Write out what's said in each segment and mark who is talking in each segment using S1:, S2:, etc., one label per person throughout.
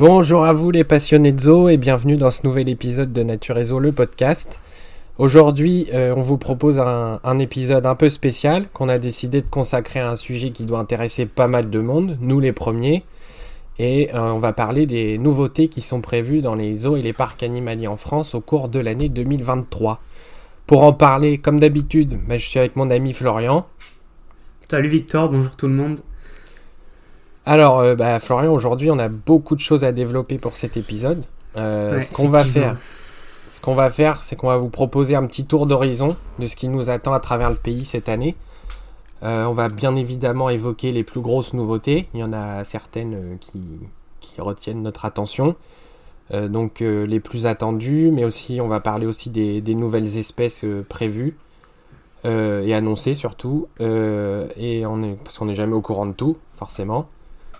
S1: Bonjour à vous les passionnés de zoo et bienvenue dans ce nouvel épisode de Nature et Zoo, le podcast. Aujourd'hui, euh, on vous propose un, épisode un peu spécial qu'on a décidé de consacrer à un sujet qui doit intéresser pas mal de monde, nous les premiers. Et euh, on va parler des nouveautés qui sont prévues dans les zoos et les parcs animaliers en France au cours de l'année 2023. Pour en parler, comme d'habitude, bah, je suis avec mon ami Florian.
S2: Salut Victor, bonjour tout le monde.
S1: Alors, euh, bah, Florian, aujourd'hui, on a beaucoup de choses à développer pour cet épisode. Euh, ce qu'on va faire, ce qu'on va faire, c'est qu'on va vous proposer un petit tour d'horizon de ce qui nous attend à travers le pays cette année. Euh, on va bien évidemment évoquer les plus grosses nouveautés. Il y en a certaines qui, retiennent notre attention. donc les plus attendues, mais aussi on va parler aussi des, nouvelles espèces prévues et annoncées surtout. et on est, parce qu'on n'est jamais au courant de tout, forcément.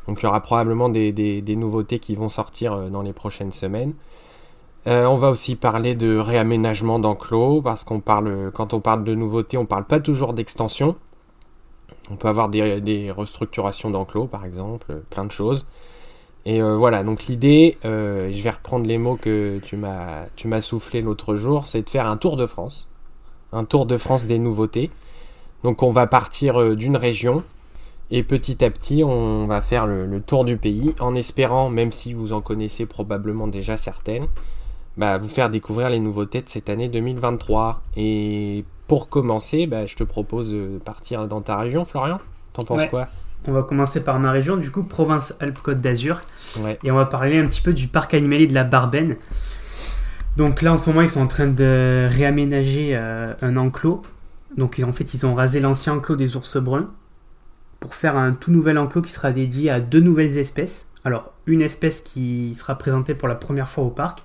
S1: Donc il y aura probablement des, nouveautés qui vont sortir euh, dans les prochaines semaines. Euh, on va aussi parler de réaménagement d'enclos, parce qu'on parle, quand on parle de nouveautés, on ne parle pas toujours d'extension. On peut avoir des, restructurations d'enclos, par exemple, plein de choses. Et euh, voilà, donc l'idée, je vais reprendre les mots que tu m'as, tu m'as soufflé l'autre jour, c'est de faire un tour de France. Un tour de France des nouveautés. Donc on va partir d'une région, et petit à petit, on va faire le, tour du pays en espérant, même si vous en connaissez probablement déjà certaines, bah, vous faire découvrir les nouveautés de cette année 2023. Et pour commencer, bah, je te propose de partir dans ta région, Florian. T'en penses quoi?
S2: On va commencer par ma région, du coup, Provence-Alpes-Côte d'Azur. Et on va parler un petit peu du parc animalier de la Barbenne. Donc là, en ce moment, ils sont en train de réaménager euh, un enclos. Donc en fait, ils ont rasé l'ancien enclos des ours bruns pour faire un tout nouvel enclos qui sera dédié à deux nouvelles espèces. Alors, une espèce qui sera présentée pour la première fois au parc,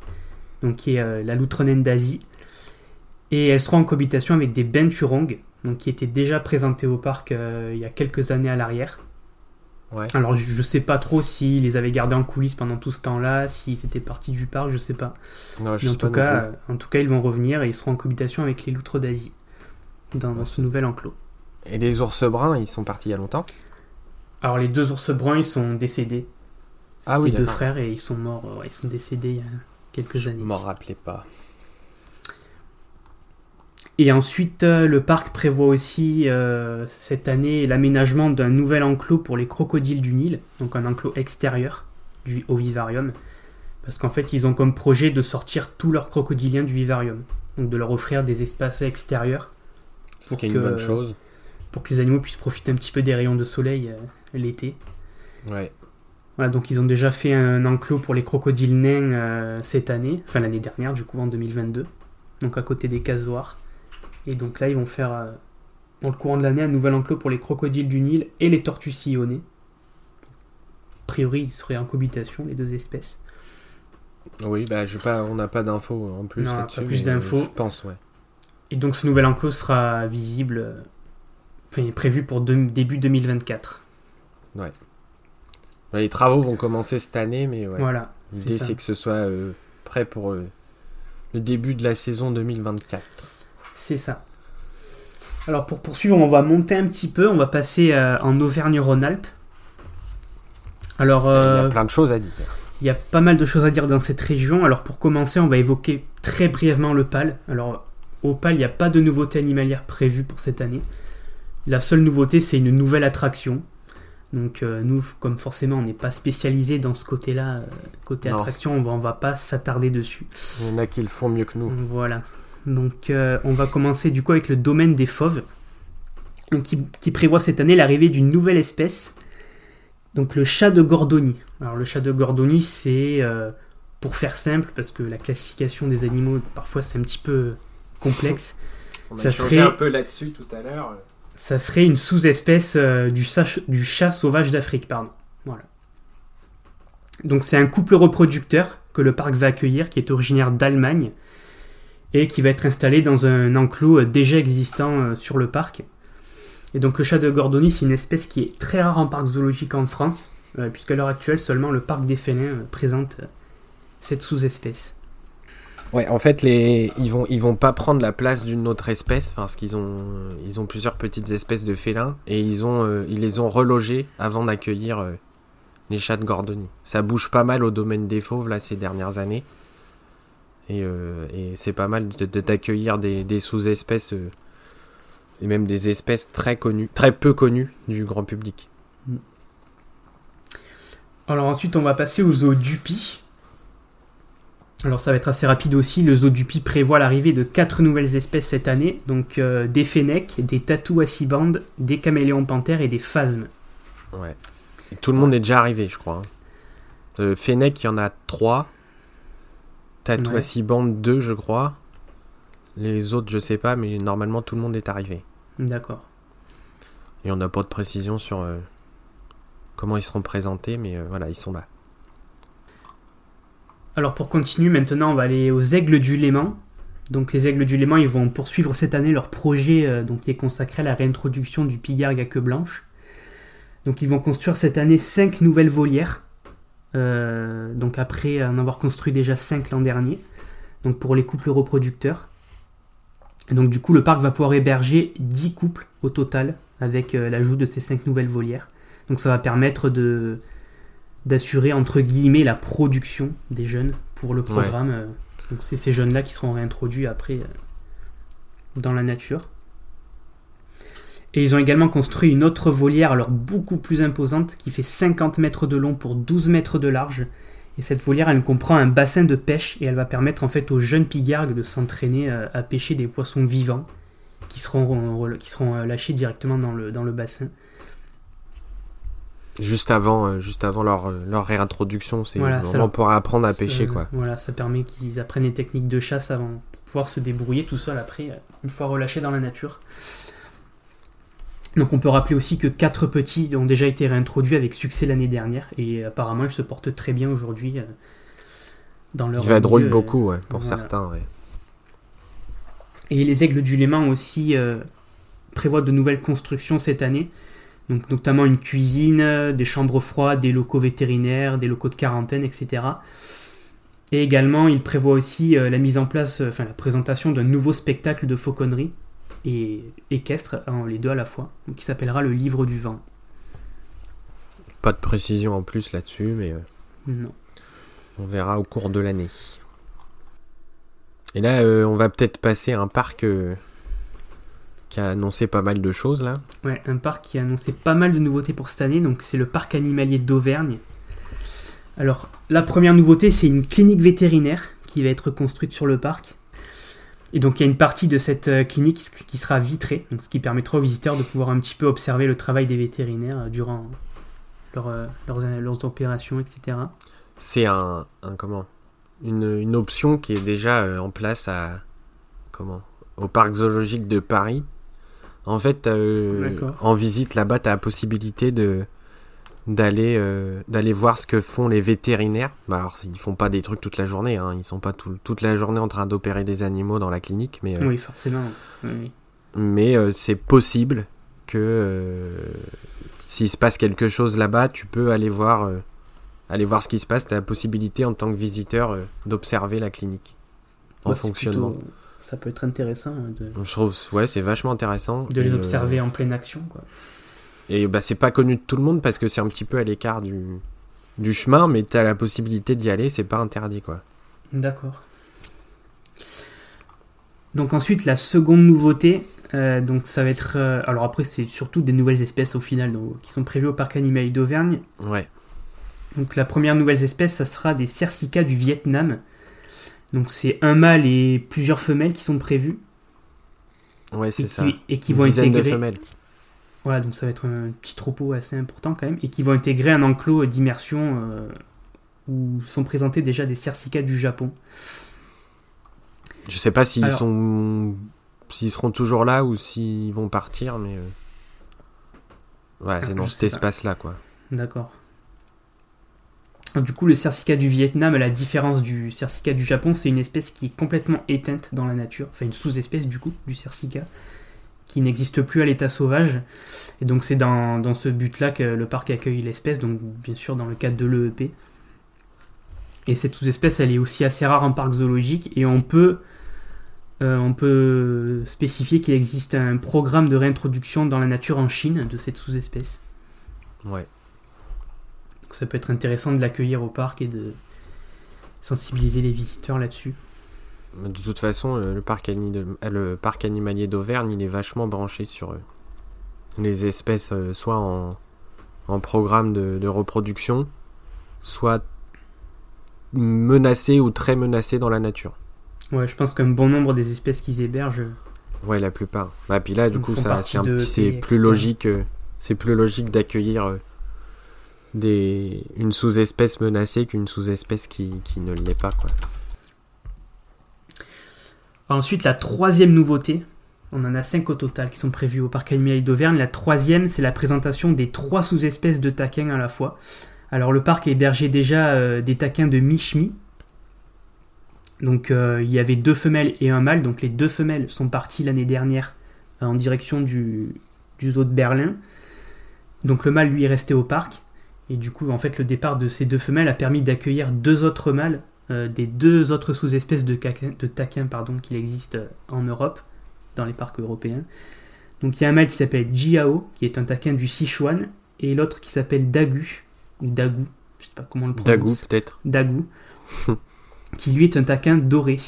S2: donc qui est euh, la loutronène d'Asie. Et elle sera en cohabitation avec des benturong, donc qui étaient déjà présentés au parc euh, il y a quelques années à l'arrière. Alors, je ne sais pas trop s'ils les avaient gardés en coulisses pendant tout ce temps-là, s'ils étaient partis du parc, je sais pas.
S1: Non,
S2: Mais en, tout cas, euh, en tout cas, ils vont revenir et ils seront en cohabitation avec les loutres d'Asie dans ce nouvel enclos.
S1: Et les ours bruns, ils sont partis il y a longtemps
S2: Alors les deux ours bruns, ils sont décédés. Ah oui, deux frères et ils sont morts. ils sont décédés il y a quelques années.
S1: M'en rappelez pas.
S2: Et ensuite, euh, le parc prévoit aussi euh, cette année l'aménagement d'un nouvel enclos pour les crocodiles du Nil, donc un enclos extérieur du, au vivarium. Parce qu'en fait, ils ont comme projet de sortir tous leurs crocodiliens du vivarium. Donc de leur offrir des espaces extérieurs.
S1: Ce qui est une bonne chose
S2: pour que les animaux puissent profiter un petit peu des rayons de soleil euh, l'été.
S1: Ouais.
S2: Voilà, donc ils ont déjà fait un enclos pour les crocodiles nains euh, cette année, enfin l'année dernière, du coup en 2022, donc à côté des casoirs. Et donc là, ils vont faire, euh, dans le courant de l'année, un nouvel enclos pour les crocodiles du Nil et les tortues sillonnées. A priori, ils seraient en cohabitation, les deux espèces.
S1: Oui, bah, je pas, on n'a pas d'infos en plus
S2: là-dessus. Pas plus d'infos. Je
S1: pense, ouais.
S2: Et donc ce nouvel enclos sera visible Prévu pour début 2024.
S1: Ouais. Les travaux vont commencer cette année, mais ouais.
S2: Voilà.
S1: L'idée, c'est que ce soit euh, prêt pour euh, le début de la saison 2024.
S2: C'est ça. Alors, pour poursuivre, on va monter un petit peu. On va passer euh, en Auvergne-Rhône-Alpes.
S1: Alors, il y a plein de choses à dire.
S2: Il y a pas mal de choses à dire dans cette région. Alors, pour commencer, on va évoquer très brièvement le PAL. Alors, au PAL, il n'y a pas de nouveauté animalière prévue pour cette année. La seule nouveauté, c'est une nouvelle attraction. Donc euh, nous, comme forcément on n'est pas spécialisé dans ce côté-là, euh, côté attraction, on va, on va pas s'attarder dessus.
S1: Il y en a qui le font mieux que nous.
S2: Voilà. Donc euh, on va commencer du coup avec le domaine des fauves, qui, prévoit cette année l'arrivée d'une nouvelle espèce, donc le chat de Gordoni. Alors le chat de Gordoni, c'est, pour faire simple, parce que la classification des animaux, parfois c'est un petit peu complexe.
S1: on a ça serait un peu là-dessus tout à l'heure
S2: ça serait une sous-espèce euh, du, chat sauvage d'Afrique. Pardon. Voilà. Donc c'est un couple reproducteur que le parc va accueillir, qui est originaire d'Allemagne, et qui va être installé dans un enclos euh, déjà existant euh, sur le parc. Et donc le chat de Gordoni, c'est une espèce qui est très rare en parc zoologique en France, puisqu'à l'heure actuelle, seulement le parc des félins présente cette sous-espèce.
S1: Ouais, en fait, les... ils vont ils vont pas prendre la place d'une autre espèce parce qu'ils ont ils ont plusieurs petites espèces de félins et ils ont euh, ils les ont relogés avant d'accueillir euh, les chats de Gordonie. Ça bouge pas mal au domaine des fauves là ces dernières années. Et, c'est pas mal d'accueillir de, des, sous-espèces et même des espèces très connues, très peu connues du grand public. Mm.
S2: Alors ensuite, on va passer au zoo Dupi. Alors ça va être assez rapide aussi. Le zoo Dupi prévoit l'arrivée de quatre nouvelles espèces cette année. Donc euh, des fennecs, des tatous à six bandes, des caméléons panthères et des phasmes.
S1: Ouais. tout le monde est déjà arrivé, je crois. Hein. Euh, fennec, il y en a trois. Tatou à six bandes, deux, je crois. Les autres, je sais pas, mais normalement tout le monde est arrivé.
S2: D'accord.
S1: Et on n'a pas de précision sur euh, comment ils seront présentés, mais euh, voilà, ils sont là.
S2: Alors pour continuer, maintenant on va aller aux Aigles du Léman. Donc les Aigles du Léman, ils vont poursuivre cette année leur projet euh, donc, qui est consacré à la réintroduction du pigargue à queue blanche. Donc ils vont construire cette année 5 nouvelles volières. donc après en avoir construit déjà 5 l'an dernier. Donc pour les couples reproducteurs. donc du coup le parc va pouvoir héberger 10 couples au total avec l'ajout de ces 5 nouvelles volières. Donc ça va permettre de d'assurer entre guillemets la production des jeunes pour le programme. Euh, donc c'est ces jeunes-là qui seront réintroduits après euh, dans la nature. Et ils ont également construit une autre volière, alors beaucoup plus imposante, qui fait 50 mètres de long pour 12 mètres de large. Et cette volière, elle comprend un bassin de pêche et elle va permettre en fait aux jeunes pigargues de s'entraîner euh, à pêcher des poissons vivants qui seront, qui seront lâchés directement dans le, dans le bassin.
S1: Juste avant, euh, juste avant leur, euh, leur réintroduction, c'est vraiment pour apprendre à pêcher. quoi.
S2: Voilà, ça permet qu'ils apprennent les techniques de chasse avant pour pouvoir se débrouiller tout seul après, euh, une fois relâchés dans la nature. Donc on peut rappeler aussi que quatre petits ont déjà été réintroduits avec succès l'année dernière et apparemment ils se portent très bien aujourd'hui
S1: dans leur. Ils vadrouillent beaucoup, ouais, pour certains. Ouais.
S2: Et les aigles du Léman aussi prévoient de nouvelles constructions cette année donc notamment une cuisine, des chambres froides, des locaux vétérinaires, des locaux de quarantaine, etc. Et également, il prévoit aussi euh, la mise en place, euh, enfin la présentation d'un nouveau spectacle de fauconnerie et équestre, les deux à la fois, qui s'appellera le Livre du Vent.
S1: Pas de précision en plus là-dessus, mais euh,
S2: non.
S1: on verra au cours de l'année. Et là, on va peut-être passer à un parc a annoncé pas mal de choses là.
S2: Ouais, un parc qui a annoncé pas mal de nouveautés pour cette année, donc c'est le parc animalier d'Auvergne. Alors, la première nouveauté, c'est une clinique vétérinaire qui va être construite sur le parc. Et donc, il y a une partie de cette euh, clinique qui sera vitrée, donc ce qui permettra aux visiteurs de pouvoir un petit peu observer le travail des vétérinaires euh, durant euh, leurs, opérations, etc.
S1: C'est un, comment? Une, une, option qui est déjà en place à comment? Au parc zoologique de Paris en fait, euh, en visite là-bas, tu as la possibilité de d'aller euh, d'aller voir ce que font les vétérinaires. Bah, alors, ils font pas des trucs toute la journée, hein. ils sont pas toute la journée en train d'opérer des animaux dans la clinique, mais
S2: euh, oui, forcément.
S1: Mais c'est possible que s'il se passe quelque chose là-bas, tu peux aller voir aller voir ce qui se passe. Tu as la possibilité en tant que visiteur d'observer la clinique en fonctionnement
S2: ça peut être intéressant. Hein, de...
S1: Je trouve, ouais, c'est vachement intéressant.
S2: De les euh, observer en pleine action, quoi.
S1: Et bah, c'est pas connu de tout le monde parce que c'est un petit peu à l'écart du, du chemin, mais tu as la possibilité d'y aller, c'est pas interdit, quoi.
S2: D'accord. Donc ensuite, la seconde nouveauté, euh, donc ça va être... Euh, alors après, c'est surtout des nouvelles espèces au final, donc, qui sont prévues au parc animalier d'Auvergne.
S1: Ouais.
S2: Donc la première nouvelle espèce, ça sera des cercicas du Vietnam. Donc c'est un mâle et plusieurs femelles qui sont prévues.
S1: Ouais, c'est ça.
S2: et qui vont intégrer. De femelles. Voilà, donc ça va être un petit troupeau assez important quand même, et qui vont intégrer un enclos d'immersion euh, où sont présentés déjà des cercicats du Japon.
S1: Je sais pas s'ils sont, s'ils seront toujours là ou s'ils vont partir, mais euh, ouais, c'est dans cet espace-là, quoi.
S2: D'accord. Du coup, le cercica du Vietnam, à la différence du cercica du Japon, c'est une espèce qui est complètement éteinte dans la nature, enfin une sous-espèce du coup du cercica, qui n'existe plus à l'état sauvage. Et donc c'est dans, ce but-là que le parc accueille l'espèce, donc bien sûr dans le cadre de l'EEP. Et cette sous-espèce, elle est aussi assez rare en parc zoologique, et on peut, euh, on peut spécifier qu'il existe un programme de réintroduction dans la nature en Chine de cette sous-espèce.
S1: Ouais
S2: ça peut être intéressant de l'accueillir au parc et de sensibiliser les visiteurs là-dessus.
S1: De toute façon, le parc, le parc animalier d'Auvergne, il est vachement branché sur les espèces, soit en, en programme de, reproduction, soit menacées ou très menacées dans la nature.
S2: Ouais, je pense qu'un bon nombre des espèces qu'ils hébergent.
S1: Ouais, la plupart. Bah, puis là, du coup, ça, c'est plus logique. Euh, c'est plus logique d'accueillir euh, une sous-espèce menacée qu'une sous-espèce qui, qui, ne l'est pas. Quoi.
S2: Ensuite, la troisième nouveauté, on en a cinq au total qui sont prévus au parc animalier d'Auvergne. La troisième, c'est la présentation des trois sous-espèces de taquins à la fois. Alors le parc hébergeait déjà euh, des taquins de Michmi. Donc euh, il y avait deux femelles et un mâle. Donc les deux femelles sont parties l'année dernière euh, en direction du, du, zoo de Berlin. Donc le mâle lui est resté au parc. Et du coup en fait le départ de ces deux femelles a permis d'accueillir deux autres mâles des deux autres sous-espèces de, de taquins pardon, qu'il existe en Europe dans les parcs européens. Donc il y a un mâle qui s'appelle Jiao, qui est un taquin du Sichuan, et l'autre qui s'appelle Dagu, ou Dagu, je sais pas comment le prononce.
S1: Dagu peut-être.
S2: Dagu, qui lui est un taquin doré.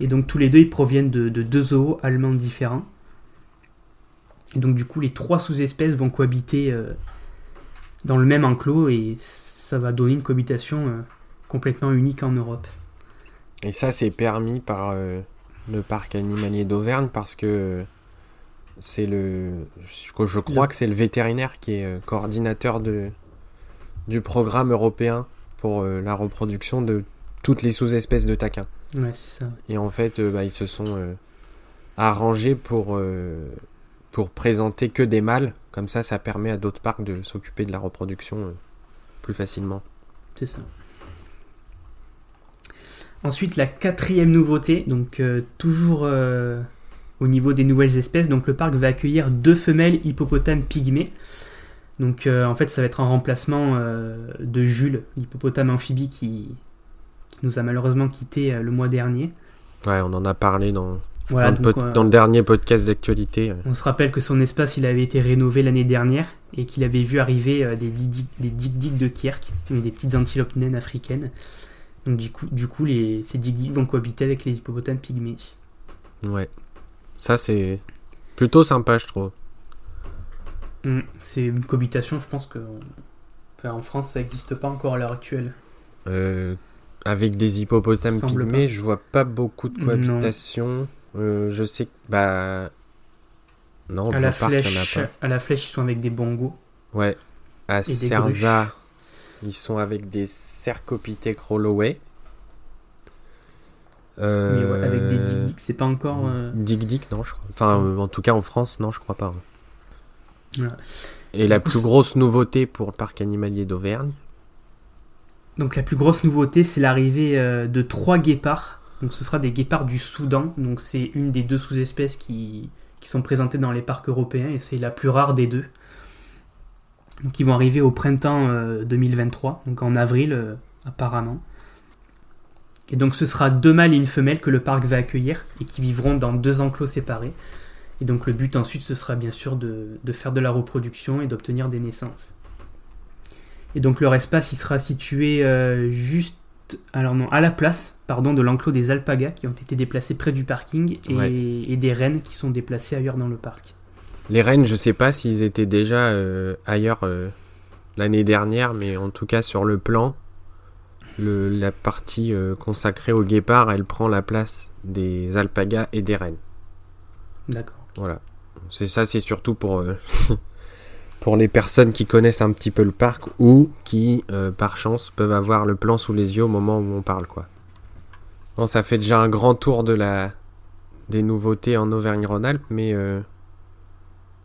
S2: Et donc tous les deux, ils proviennent de, deux zoos allemands différents. Et donc du coup, les trois sous-espèces vont cohabiter euh, dans le même enclos, et ça va donner une cohabitation euh, complètement unique en Europe.
S1: Et ça, c'est permis par... Euh, le parc animalier d'Auvergne parce que c'est le je, crois que c'est le vétérinaire qui est euh, coordinateur de du programme européen pour euh, la reproduction de toutes les sous-espèces de taquins.
S2: Ouais, c'est ça.
S1: Et en fait, euh, bah, ils se sont arrangés pour pour présenter que des mâles. Comme ça, ça permet à d'autres parcs de s'occuper de la reproduction plus facilement.
S2: C'est ça. Ensuite, la quatrième nouveauté, donc euh, toujours euh, au niveau des nouvelles espèces, donc le parc va accueillir deux femelles hippopotames pygmées. Donc euh, en fait, ça va être un remplacement de Jules, l'hippopotame amphibie qui, nous a malheureusement quitté le mois dernier.
S1: Ouais, on en a parlé dans, dans, le, dernier podcast d'actualité.
S2: On se rappelle que son espace, il avait été rénové l'année dernière et qu'il avait vu arriver des dig de Kierk, des petites antilopes naines africaines. Donc du coup, du coup les, ces vont cohabiter avec les hippopotames pygmées.
S1: Ouais. Ça, c'est plutôt sympa, je trouve.
S2: Hmm, c'est une cohabitation, je pense que... en France, ça n'existe pas encore à l'heure actuelle.
S1: Euh, avec des hippopotames pygmées, je vois pas beaucoup de cohabitation. Euh, je sais que... Bah...
S2: Non, à la, flèche, pas. à la flèche, ils sont avec des bongos.
S1: Ouais. À Cerza, ils sont avec des Cercopithèque Holloway.
S2: Euh... avec des dig c'est pas encore. Euh...
S1: Dig non, je crois. Enfin, euh, en tout cas en France, non, je crois pas. Et la plus grosse nouveauté pour le parc animalier d'Auvergne
S2: Donc la plus grosse nouveauté, c'est l'arrivée euh, de trois guépards. Donc ce sera des guépards du Soudan. Donc c'est une des deux sous-espèces qui, sont présentées dans les parcs européens et c'est la plus rare des deux. Donc ils vont arriver au printemps 2023, euh, donc en avril euh, apparemment. Et donc ce sera deux mâles et une femelle que le parc va accueillir et qui vivront dans deux enclos séparés. Et donc le but ensuite ce sera bien sûr de, faire de la reproduction et d'obtenir des naissances. Et donc leur espace il sera situé euh, juste à la place pardon, de l'enclos des alpagas qui ont été déplacés près du parking et, et des rennes qui sont déplacées ailleurs dans le parc.
S1: Les rennes, je sais pas s'ils étaient déjà euh, ailleurs euh, l'année dernière, mais en tout cas sur le plan, la partie euh, consacrée au guépard, elle prend la place des alpagas et des rennes.
S2: D'accord.
S1: Voilà. C'est ça, c'est surtout pour pour les personnes qui connaissent un petit peu le parc ou qui, par chance, peuvent avoir le plan sous les yeux au moment où on parle, quoi. Bon, ça fait déjà un grand tour de la des nouveautés en Auvergne-Rhône-Alpes, mais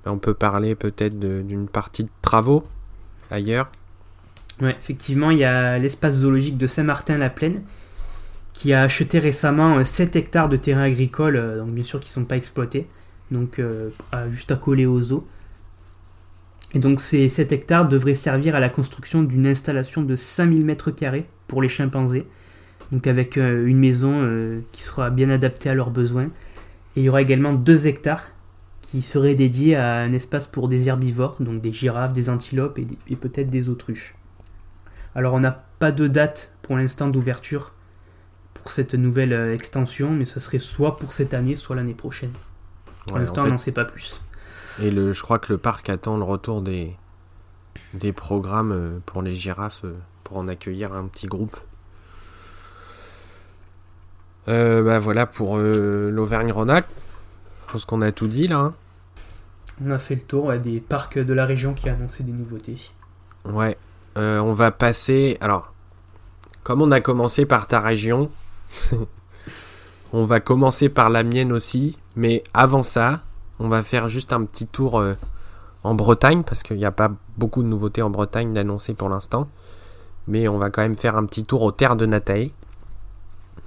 S1: on peut parler peut-être d'une partie de travaux ailleurs.
S2: Oui, effectivement, il y a l'espace zoologique de Saint-Martin-la-Plaine qui a acheté récemment 7 euh, hectares de terrain agricole, euh, donc bien sûr qui ne sont pas exploités, donc euh, juste à coller aux eaux. Et donc ces 7 hectares devraient servir à la construction d'une installation de 5000 m2 pour les chimpanzés, donc avec une maison qui sera bien adaptée à leurs besoins. Et il y aura également 2 hectares qui serait dédié à un espace pour des herbivores, donc des girafes, des antilopes et, peut-être des autruches. Alors on n'a pas de date pour l'instant d'ouverture pour cette nouvelle euh, extension, mais ce serait soit pour cette année, soit l'année prochaine. Pour l'instant, on n'en sait pas plus.
S1: Et le, je crois que le parc attend le retour des, des programmes euh, pour les girafes euh, pour en accueillir un petit groupe. Bah voilà pour l'Auvergne-Rhône-Alpes. Je pense qu'on a tout dit là. Hein.
S2: On a fait le tour des parcs de la région qui a annoncé des nouveautés.
S1: Ouais. on va passer. Alors, comme on a commencé par ta région, on va commencer par la mienne aussi, mais avant ça, on va faire juste un petit tour euh, en Bretagne, parce qu'il n'y a pas beaucoup de nouveautés en Bretagne d'annoncer pour l'instant. Mais on va quand même faire un petit tour aux terres de Natae.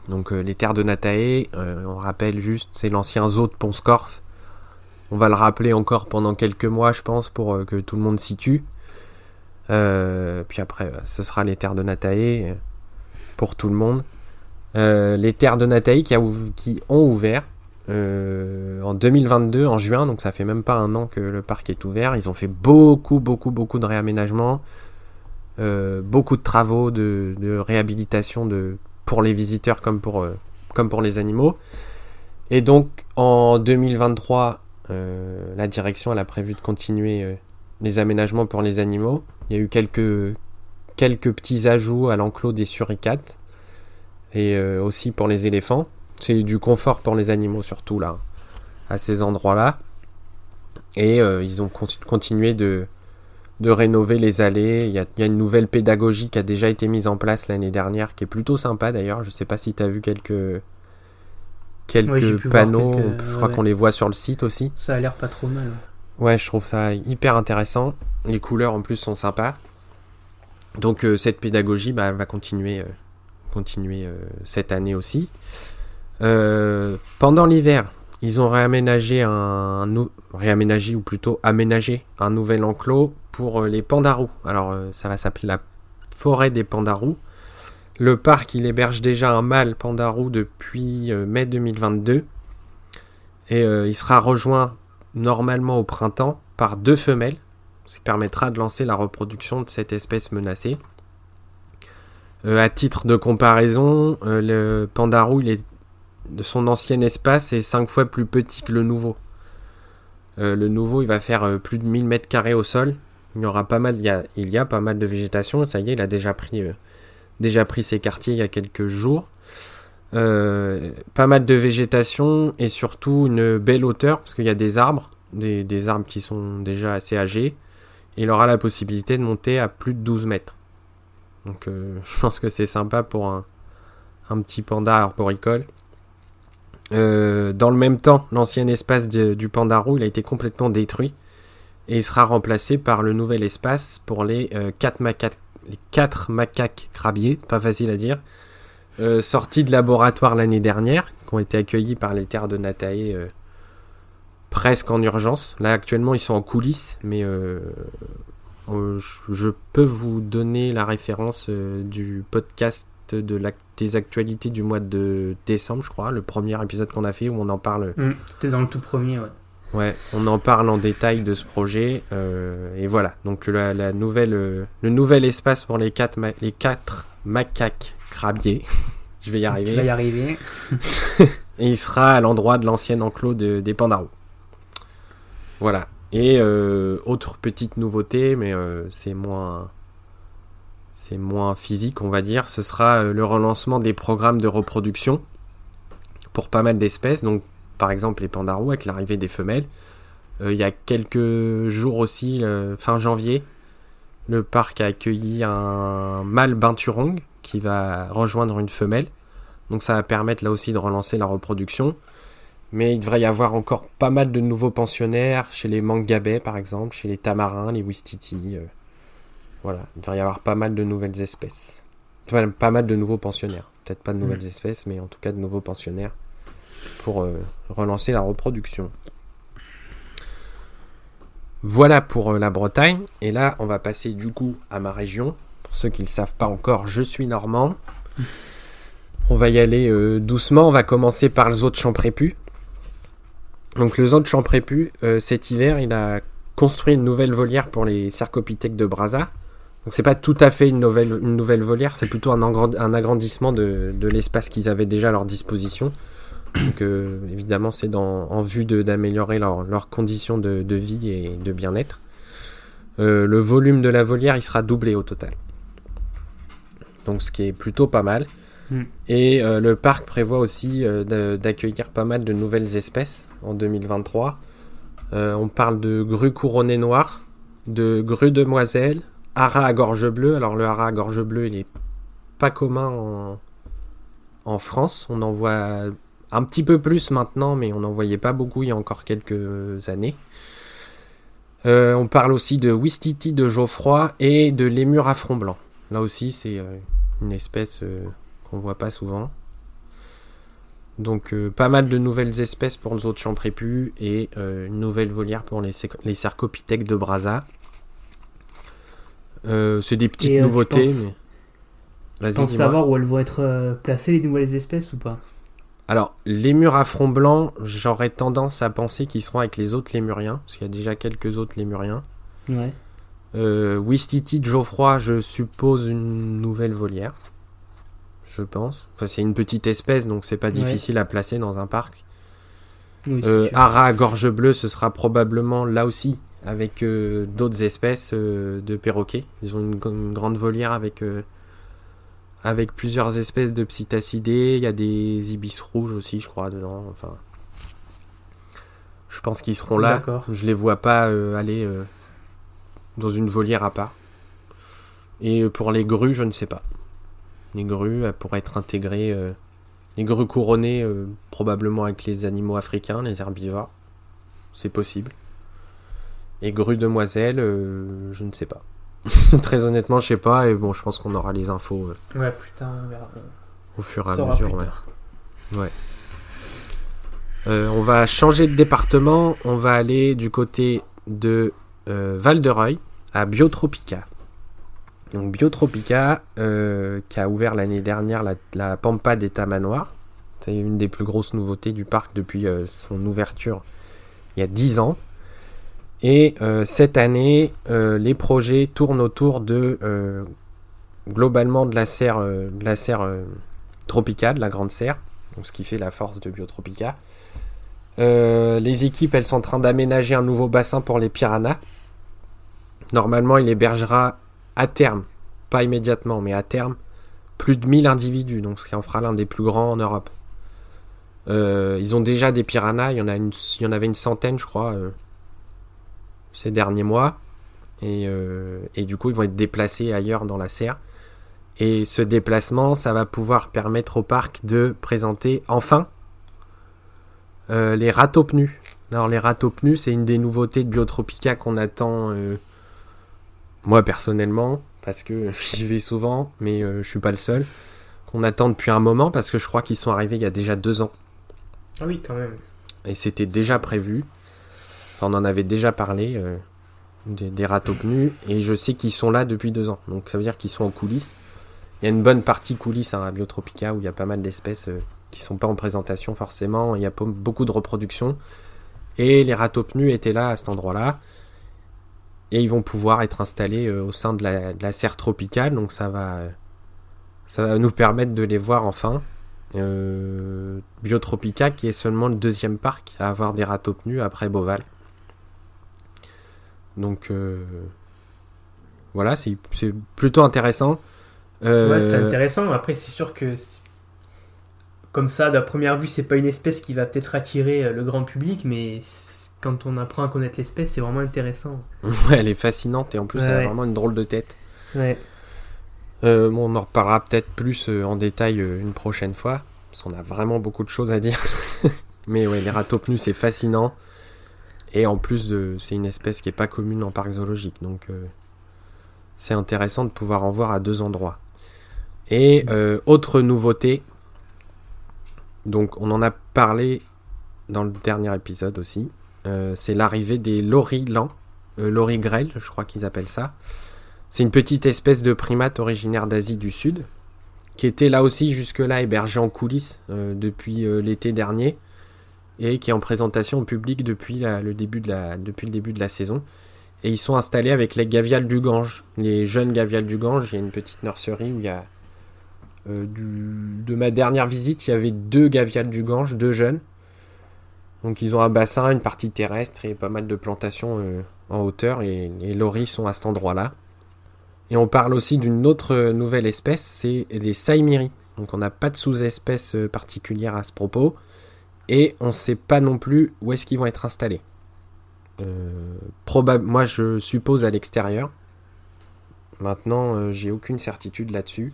S1: Donc euh, les terres de Natae, euh, on rappelle juste, c'est l'ancien zoo de Ponscorf. On va le rappeler encore pendant quelques mois, je pense, pour que tout le monde s'y tue. puis après, ce sera les terres de Natae pour tout le monde. Euh, les terres de Nataï qui, ont ouvert euh, en 2022, en juin, donc ça fait même pas un an que le parc est ouvert. Ils ont fait beaucoup, beaucoup, beaucoup de réaménagements, euh, beaucoup de travaux de, réhabilitation de, pour les visiteurs comme pour, comme pour les animaux. Et donc en 2023, la direction a prévu de continuer les aménagements pour les animaux. Il y a eu quelques, quelques petits ajouts à l'enclos des suricates et euh, aussi pour les éléphants. C'est du confort pour les animaux surtout là, à ces endroits-là. Et euh, ils ont continué de, de rénover les allées. Il y, a, une nouvelle pédagogie qui a déjà été mise en place l'année dernière, qui est plutôt sympa d'ailleurs. Je sais pas si tu as vu quelques, quelques panneaux. Je crois qu'on les voit sur le site aussi.
S2: Ça a l'air pas trop mal.
S1: Ouais, je trouve ça hyper intéressant. Les couleurs en plus sont sympas. Donc euh, cette pédagogie bah, va continuer continuer euh, cette année aussi. Euh, pendant l'hiver, ils ont réaménagé un, réaménagé ou plutôt aménagé un nouvel enclos pour euh, les pandarous. Alors ça va s'appeler la forêt des pandarous. Le parc il héberge déjà un mâle pandarou depuis mai 2022 et il sera rejoint normalement au printemps par deux femelles, ce qui permettra de lancer la reproduction de cette espèce menacée. Euh, à titre de comparaison, euh, le Pandarou, il est, son ancien espace est 5 fois plus petit que le nouveau. Euh, le nouveau, il va faire plus de 1000 mètres carrés au sol. Il y aura pas mal, il y a, pas mal de végétation. Ça y est, il a déjà pris, déjà pris ses quartiers il y a quelques jours. pas mal de végétation et surtout une belle hauteur parce qu'il y a des arbres, arbres qui sont déjà assez âgés. il aura la possibilité de monter à plus de 12 mètres. Donc euh, je pense que c'est sympa pour un, petit panda arboricole. Euh, dans le même temps, l'ancien espace du pandarou il a été complètement détruit et il sera remplacé par le nouvel espace pour les 4 euh, macaques, macaques crabiers, pas facile à dire, sortis de laboratoire l'année dernière, qui ont été accueillis par les terres de Natae presque en urgence. Là actuellement ils sont en coulisses, mais euh, je peux vous donner la référence euh, du podcast de la, des actualités du mois de décembre, je crois, le premier épisode qu'on a fait où on en parle.
S2: Mmh, c'était dans le tout premier, ouais.
S1: Ouais, on en parle en détail de ce projet. Euh, et voilà, donc la, nouvelle, le nouvel espace pour les quatre, les quatre macaques crabiers. je vais y arriver. Tu
S2: vas y arriver.
S1: et il sera à l'endroit de l'ancien enclos de, des pandarous. Voilà. Et euh, autre petite nouveauté, mais euh, c'est moins c'est moins physique, on va dire, ce sera euh, le relancement des programmes de reproduction pour pas mal d'espèces. Donc, par exemple, les pandarous avec l'arrivée des femelles. il y a quelques jours aussi, fin janvier, le parc a accueilli un mâle binturong qui va rejoindre une femelle. Donc, ça va permettre là aussi de relancer la reproduction. Mais il devrait y avoir encore pas mal de nouveaux pensionnaires chez les mangabais par exemple, chez les tamarins, les wistiti. Euh. Voilà, il devrait y avoir pas mal de nouvelles espèces. Pas, mal de nouveaux pensionnaires. Peut-être pas de nouvelles mm. espèces, mais en tout cas de nouveaux pensionnaires pour euh, relancer la reproduction. Voilà pour euh, la Bretagne. Et là, on va passer du coup à ma région. Pour ceux qui ne le savent pas encore, je suis normand. On va y aller doucement. On va commencer par le zoo de Champrépu. Donc le zoo de Champrépu, euh, cet hiver, il a construit une nouvelle volière pour les cercopithèques de Brasa. Donc c'est pas tout à fait une nouvelle, une nouvelle volière, c'est plutôt un, un agrandissement de, de l'espace qu'ils avaient déjà à leur disposition. Donc évidemment c'est en vue d'améliorer leurs leur conditions de, de, vie et de bien-être. le volume de la volière il sera doublé au total. Donc ce qui est plutôt pas mal. Hmm. Et euh, le parc prévoit aussi euh, d'accueillir pas mal de nouvelles espèces en 2023. Euh, on parle de grues couronnées noires, de grues demoiselles, haras à gorge bleue. Alors le hara à gorge bleue, il est pas commun en, France. On en voit un petit peu plus maintenant, mais on n'en voyait pas beaucoup il y a encore quelques années. on parle aussi de Wistiti de Geoffroy et de lémur à front blanc. Là aussi, c'est une espèce qu'on voit pas souvent. Donc euh, pas mal de nouvelles espèces pour les autres champs prépus et euh, une nouvelle volière pour les, les cercopithèques de Brasa. Euh, c'est des petites nouveautés.
S2: mais... Tu penses savoir où elles vont être placées les nouvelles espèces ou pas?
S1: Alors les murs à front blanc, j'aurais tendance à penser qu'ils seront avec les autres lémuriens, parce qu'il y a déjà quelques autres lémuriens. Ouais. Wistiti de Geoffroy, je suppose une nouvelle volière je pense. Enfin, c'est une petite espèce, donc c'est pas difficile à placer dans un parc. Euh, Ara gorge bleue, ce sera probablement là aussi avec euh, d'autres espèces euh, de perroquets. Ils ont une, grande volière avec, avec plusieurs espèces de psittacidés. Il y a des ibis rouges aussi, je crois, dedans. Enfin, je pense qu'ils seront là. Je les vois pas aller dans une volière à part. Et pour les grues, je ne sais pas. Les grues pourraient être intégrées, euh, les grues couronnées euh, probablement avec les animaux africains, les herbivores. C'est possible. Et grues demoiselles, euh, je ne sais pas. Très honnêtement, je sais pas. Et bon, je pense qu'on aura les infos.
S2: ouais, plus tard,
S1: Au fur et à mesure, ouais. on va changer de département. On va aller du côté de Val de Reuil à Biotropica. Donc Biotropica, euh, qui a ouvert l'année dernière la, Pampa des Tamanoirs. C'est une des plus grosses nouveautés du parc depuis euh, son ouverture il y a 10 ans. Et euh, cette année, les projets tournent autour de globalement de la serre, de la serre tropicale, la grande serre, donc ce qui fait la force de Biotropica. les équipes, elles sont en train d'aménager un nouveau bassin pour les piranhas. Normalement, il hébergera à terme, pas immédiatement, mais à terme, plus de 1000 individus, donc ce qui en fera l'un des plus grands en Europe. Euh, ils ont déjà des piranhas, il y en, a une, il y en avait une centaine, je crois, euh, ces derniers mois. Et, euh, et, du coup, ils vont être déplacés ailleurs dans la serre. Et ce déplacement, ça va pouvoir permettre au parc de présenter enfin les ratopnus. Alors, les ratopnus, c'est une des nouveautés de Biotropica qu'on attend moi personnellement, parce que j'y vais souvent, mais euh, je suis pas le seul, qu'on attend depuis un moment, parce que je crois qu'ils sont arrivés il y a déjà deux ans.
S2: Ah oui, quand même.
S1: Et c'était déjà prévu. On en avait déjà parlé, euh, des, des ratopnus, et je sais qu'ils sont là depuis deux ans. Donc ça veut dire qu'ils sont en coulisses. Il y a une bonne partie coulisses hein, à Biotropica où il y a pas mal d'espèces euh, qui sont pas en présentation forcément. Il y a beaucoup de reproduction. Et les ratopnus étaient là à cet endroit-là et ils vont pouvoir être installés euh, au sein de la, serre tropicale. Donc ça va, ça va nous permettre de les voir enfin. Euh, Biotropica qui est seulement le deuxième parc à avoir des ratopnus après Boval. Donc euh, voilà, c'est plutôt intéressant.
S2: Ouais, c'est intéressant. Après, c'est sûr que comme ça, de première vue, c'est pas une espèce qui va peut-être attirer le grand public, mais quand on apprend à connaître l'espèce, c'est vraiment intéressant.
S1: Ouais, elle est fascinante et en plus, elle a vraiment une drôle de tête. Ouais. Euh, bon, on en reparlera peut-être plus euh, en détail euh, une prochaine fois, parce qu'on a vraiment beaucoup de choses à dire. Mais ouais, les ratopnus, c'est fascinant. Et en plus, de, c'est une espèce qui n'est pas commune en parc zoologique. Donc, c'est intéressant de pouvoir en voir à deux endroits. Et autre nouveauté, donc on en a parlé dans le dernier épisode aussi. Euh, c'est l'arrivée des lorilans, euh, lorigrel, je crois qu'ils appellent ça. C'est une petite espèce de primate originaire d'Asie du Sud, qui était là aussi jusque-là hébergée en coulisses euh, depuis l'été dernier, et qui est en présentation au public depuis, le début de la, saison. Et ils sont installés avec les gaviales du Gange, les jeunes gaviales du Gange. Il y a une petite nurserie où il y a. Euh, de ma dernière visite, il y avait deux gaviales du Gange, deux jeunes. Donc ils ont un bassin, une partie terrestre et pas mal de plantations euh, en hauteur. Et les loris sont à cet endroit-là. Et on parle aussi d'une autre nouvelle espèce, c'est les saimiri. Donc on n'a pas de sous-espèce euh, particulière à ce propos. Et on ne sait pas non plus où est-ce qu'ils vont être installés. Euh, moi, je suppose à l'extérieur. Maintenant, euh, j'ai aucune certitude là-dessus.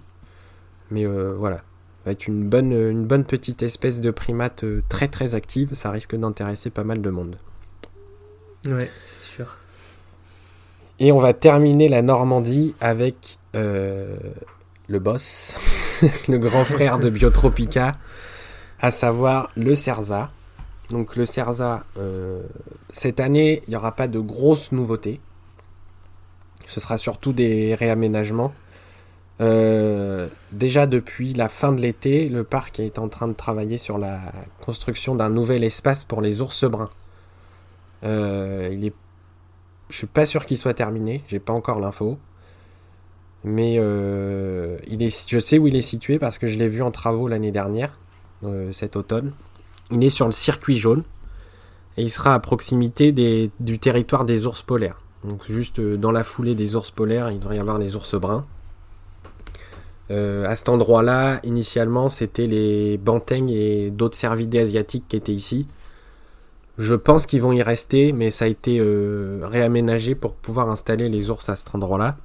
S1: Mais euh, voilà. Ça va être une bonne, une bonne petite espèce de primate très très active. Ça risque d'intéresser pas mal de monde.
S2: Ouais, c'est sûr.
S1: Et on va terminer la Normandie avec le boss, le grand frère de Biotropica, à savoir le Cerza. Donc le Cerza, euh, cette année, il n'y aura pas de grosses nouveautés. Ce sera surtout des réaménagements. Euh, déjà depuis la fin de l'été, le parc est en train de travailler sur la construction d'un nouvel espace pour les ours bruns. Euh, il est... Je suis pas sûr qu'il soit terminé, j'ai pas encore l'info. Mais est... je sais où il est situé parce que je l'ai vu en travaux l'année dernière, cet automne. Il est sur le circuit jaune et il sera à proximité du territoire des ours polaires. Donc juste euh, dans la foulée des ours polaires, il devrait y avoir les ours bruns. Euh, à cet endroit-là, initialement, c'était les bantengs et d'autres cervidés asiatiques qui étaient ici. Je pense qu'ils vont y rester, mais ça a été euh, réaménagé pour pouvoir installer les ours à cet endroit-là.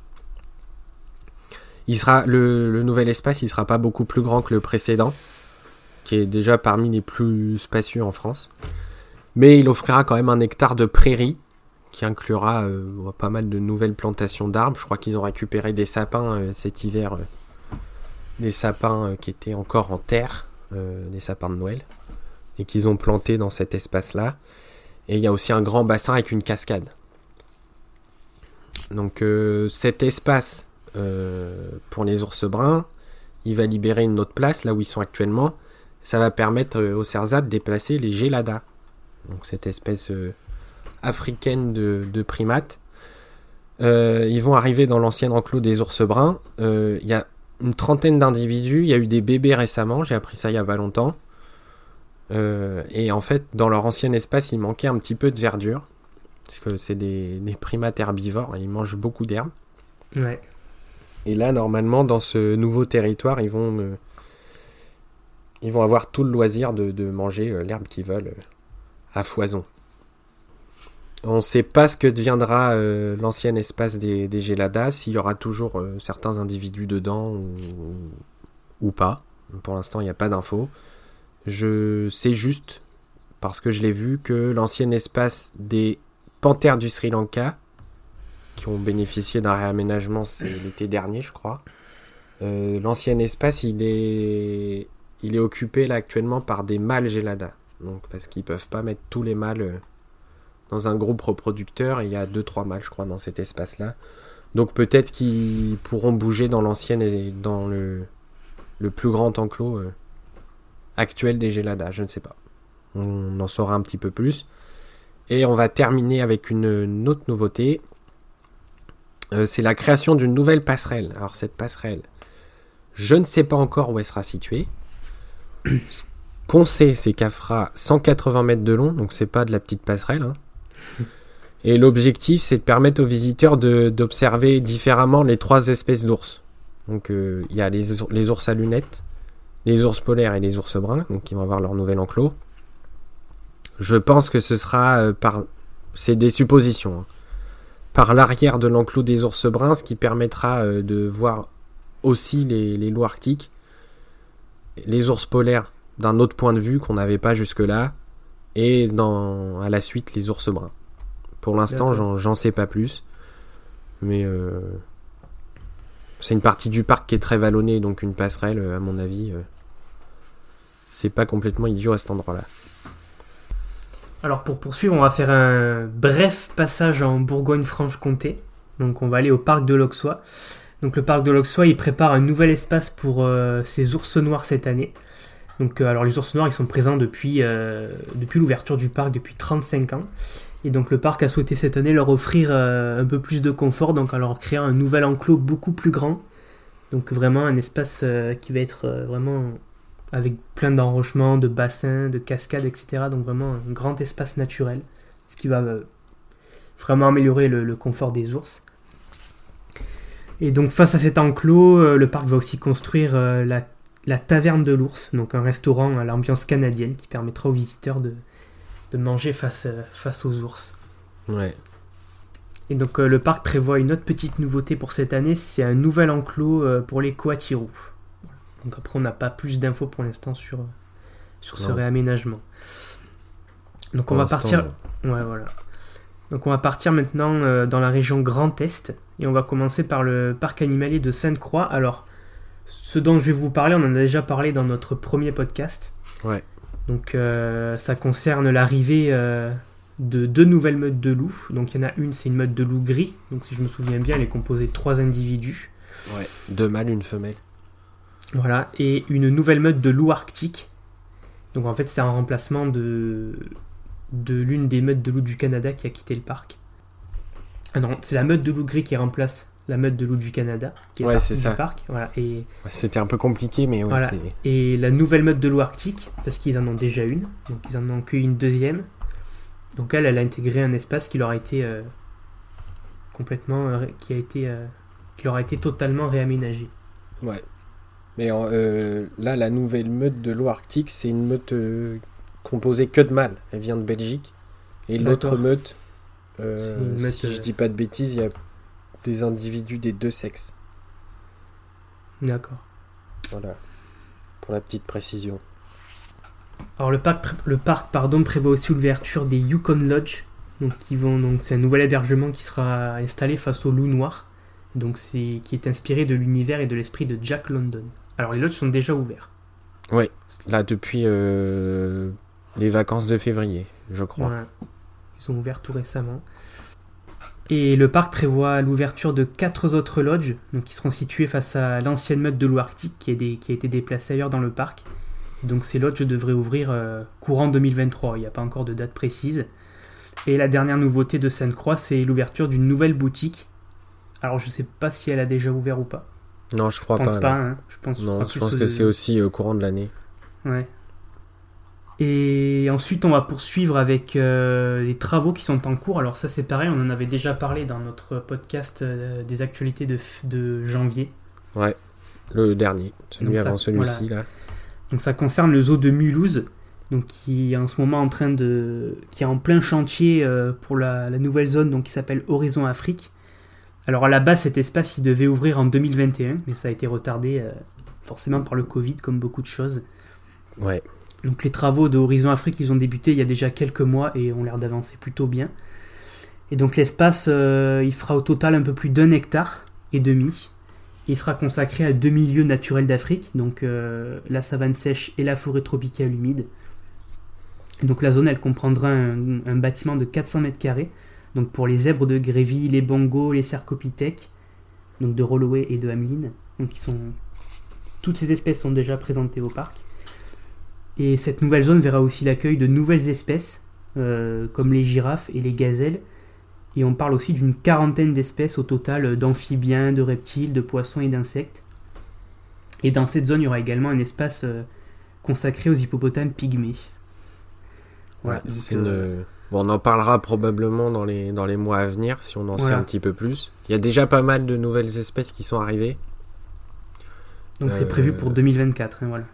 S1: Il sera le, le, nouvel espace, il sera pas beaucoup plus grand que le précédent qui est déjà parmi les plus spacieux en France. Mais il offrira quand même un hectare de prairie qui inclura euh, pas mal de nouvelles plantations d'arbres. Je crois qu'ils ont récupéré des sapins euh, cet hiver, euh, des sapins qui étaient encore en terre, des sapins de Noël, et qu'ils ont plantés dans cet espace-là. Et il y a aussi un grand bassin avec une cascade. Donc cet espace pour les ours bruns, il va libérer une autre place là où ils sont actuellement ça va permettre euh, au Cerzat de déplacer les Gelada, donc cette espèce euh, africaine de, primates. Euh, ils vont arriver dans l'ancien enclos des ours bruns. Il y a une trentaine d'individus. Il y a eu des bébés récemment. J'ai appris ça il y a pas longtemps. et en fait, dans leur ancien espace, il manquait un petit peu de verdure. Parce que c'est des, primates herbivores et ils mangent beaucoup d'herbes.
S2: Ouais.
S1: Et là, normalement, dans ce nouveau territoire, ils vont ils vont avoir tout le loisir de, manger euh, l'herbe qu'ils veulent euh, à foison. On ne sait pas ce que deviendra euh, l'ancien espace des, Géladas, s'il y aura toujours certains individus dedans ou, ou pas. Pour l'instant, il n'y a pas d'infos. Je sais juste, parce que je l'ai vu, que l'ancien espace des panthères du Sri Lanka, qui ont bénéficié d'un réaménagement l'été dernier, je crois, l'ancien espace, il est il est occupé là actuellement par des mâles Gelada. Donc parce qu'ils peuvent pas mettre tous les mâles euh, dans un groupe reproducteur. il y a 2-3 mâles, je crois, dans cet espace-là. Donc peut-être qu'ils pourront bouger dans l'ancienne et dans le, plus grand enclos euh, actuel des Gelada. Je ne sais pas. On en saura un petit peu plus. Et on va terminer avec une, autre nouveauté. Euh, c'est la création d'une nouvelle passerelle. Alors cette passerelle, je ne sais pas encore où elle sera située. Ce qu'on sait, c'est qu'elle fera 180 mètres de long, donc c'est pas de la petite passerelle. Hein. Et l'objectif, c'est de permettre aux visiteurs d'observer différemment les trois espèces d'ours. Donc euh, il y a les, ours à lunettes, les ours polaires et les ours bruns, donc ils vont avoir leur nouvel enclos. Je pense que ce sera euh, par... C'est des suppositions. Hein. Par l'arrière de l'enclos des ours bruns, ce qui permettra euh, de voir aussi les loups arctiques les ours polaires d'un autre point de vue qu'on n'avait pas jusque-là, et dans, à la suite les ours bruns. Pour l'instant, j'en sais pas plus, mais euh, c'est une partie du parc qui est très vallonnée, donc une passerelle, à mon avis, euh, c'est pas complètement idiot à cet endroit-là.
S2: Alors pour poursuivre, on va faire un bref passage en Bourgogne-Franche-Comté. Donc on va aller au parc de l'Auxois. Donc le parc de l'Auxois, il prépare un nouvel espace pour euh, ses ours noirs cette année. Donc euh, alors les ours noirs, ils sont présents depuis, euh, l'ouverture du parc depuis 35 ans. Et donc le parc a souhaité cette année leur offrir un peu plus de confort, donc en leur créant un nouvel enclos beaucoup plus grand. Donc vraiment un espace qui va être vraiment avec plein d'enrochements, de bassins, de cascades, etc. Donc vraiment un grand espace naturel, ce qui va euh, vraiment améliorer le, confort des ours. Et donc face à cet enclos, euh, le parc va aussi construire euh, la, taverne de l'ours, donc un restaurant à l'ambiance canadienne qui permettra aux visiteurs de, manger face, face aux ours.
S1: Ouais.
S2: Et donc le parc prévoit une autre petite nouveauté pour cette année, c'est un nouvel enclos pour les coatirous. Donc après, on n'a pas plus d'infos pour l'instant sur, sur ce réaménagement. Donc on va partir. Ouais, voilà. Donc on va partir maintenant euh, dans la région Grand Est et on va commencer par le parc animalier de Sainte-Croix. Alors, ce dont je vais vous parler, on en a déjà parlé dans notre premier podcast.
S1: Ouais.
S2: Donc euh, ça concerne l'arrivée euh, de deux nouvelles meutes de loups. Donc il y en a une, c'est une meute de loup gris. Donc si je me souviens bien, elle est composée de trois individus.
S1: Ouais, deux mâles, une femelle.
S2: Voilà, et une nouvelle meute de loups arctiques. Donc en fait, c'est un remplacement de, de l'une des meutes de loups du Canada qui a quitté le parc. Ah non, c'est la meute de loups gris qui remplace la meute de loups du Canada qui est
S1: ouais, c'est ça.
S2: parc. Voilà, et
S1: c'était un peu compliqué, mais
S2: voilà. Et la nouvelle meute de loups arctiques, parce qu'ils en ont déjà une, donc ils en ont qu'une une deuxième. Donc elle, elle a intégré un espace qui leur a été euh, complètement, euh, qui a été, euh, qui leur a été totalement réaménagé.
S1: Ouais, mais là, la nouvelle meute de l'eau arctique, c'est une meute composée que de mâles. Elle vient de Belgique. Et l'autre meute, euh, si je dis pas de bêtises, il y a des individus des deux sexes.
S2: D'accord.
S1: Voilà. Pour la petite précision.
S2: Alors le parc, le parc pardon, prévoit aussi l'ouverture des Yukon Lodge. Donc, qui vont, donc c'est un nouvel hébergement qui sera installé face au loup noir. Donc c'est qui est inspiré de l'univers et de l'esprit de Jack London. Alors les lots sont déjà ouverts.
S1: Oui, là depuis euh, les vacances de février, je crois.
S2: Ils sont ouverts tout récemment. Et le parc prévoit l'ouverture de quatre autres lodges, donc qui seront situés face à l'ancienne meute de l'eau arctique qui, qui, a été déplacée ailleurs dans le parc. Donc ces lodges devraient ouvrir euh, courant 2023, il n'y a pas encore de date précise. Et la dernière nouveauté de Sainte-Croix, c'est l'ouverture d'une nouvelle boutique. Alors je ne sais pas si elle a déjà ouvert ou pas.
S1: Non, je crois
S2: je
S1: pense
S2: pas. Hein. Je pense,
S1: non, je pense que c'est aussi au courant de l'année.
S2: Ouais. Et ensuite, on va poursuivre avec euh, les travaux qui sont en cours. Alors ça, c'est pareil, on en avait déjà parlé dans notre podcast euh, des actualités de, de, janvier.
S1: Ouais, le dernier, celui avant celui-ci là.
S2: Donc ça concerne le zoo de Mulhouse, donc qui est en ce moment en train de, qui est en plein chantier euh, pour la, la, nouvelle zone, donc qui s'appelle Horizon Afrique. Alors à la base, cet espace, il devait ouvrir en 2021, mais ça a été retardé forcément par le Covid, comme beaucoup de choses.
S1: Ouais.
S2: Donc les travaux de Horizon Afrique, ils ont débuté il y a déjà quelques mois et ont l'air d'avancer plutôt bien. Et donc l'espace, euh, il fera au total un peu plus d'un hectare et demi. Il sera consacré à deux milieux naturels d'Afrique, donc euh, la savane sèche et la forêt tropicale humide. donc la zone, elle comprendra un, bâtiment de 400 mètres carrés donc pour les zèbres de Grévy, les bongos, les cercopithèques, donc de Holloway et de Hamelin. Donc ils sont... Toutes ces espèces sont déjà présentées au parc. Et cette nouvelle zone verra aussi l'accueil de nouvelles espèces, euh, comme les girafes et les gazelles. Et on parle aussi d'une quarantaine d'espèces au total d'amphibiens, de reptiles, de poissons et d'insectes. Et dans cette zone, il y aura également un espace euh, consacré aux hippopotames pygmées.
S1: Voilà, c'est une on en parlera probablement dans les, dans les mois à venir si on en sait un petit peu plus. Il y a déjà pas mal de nouvelles espèces qui sont arrivées.
S2: Donc c'est prévu pour 2024, hein, voilà.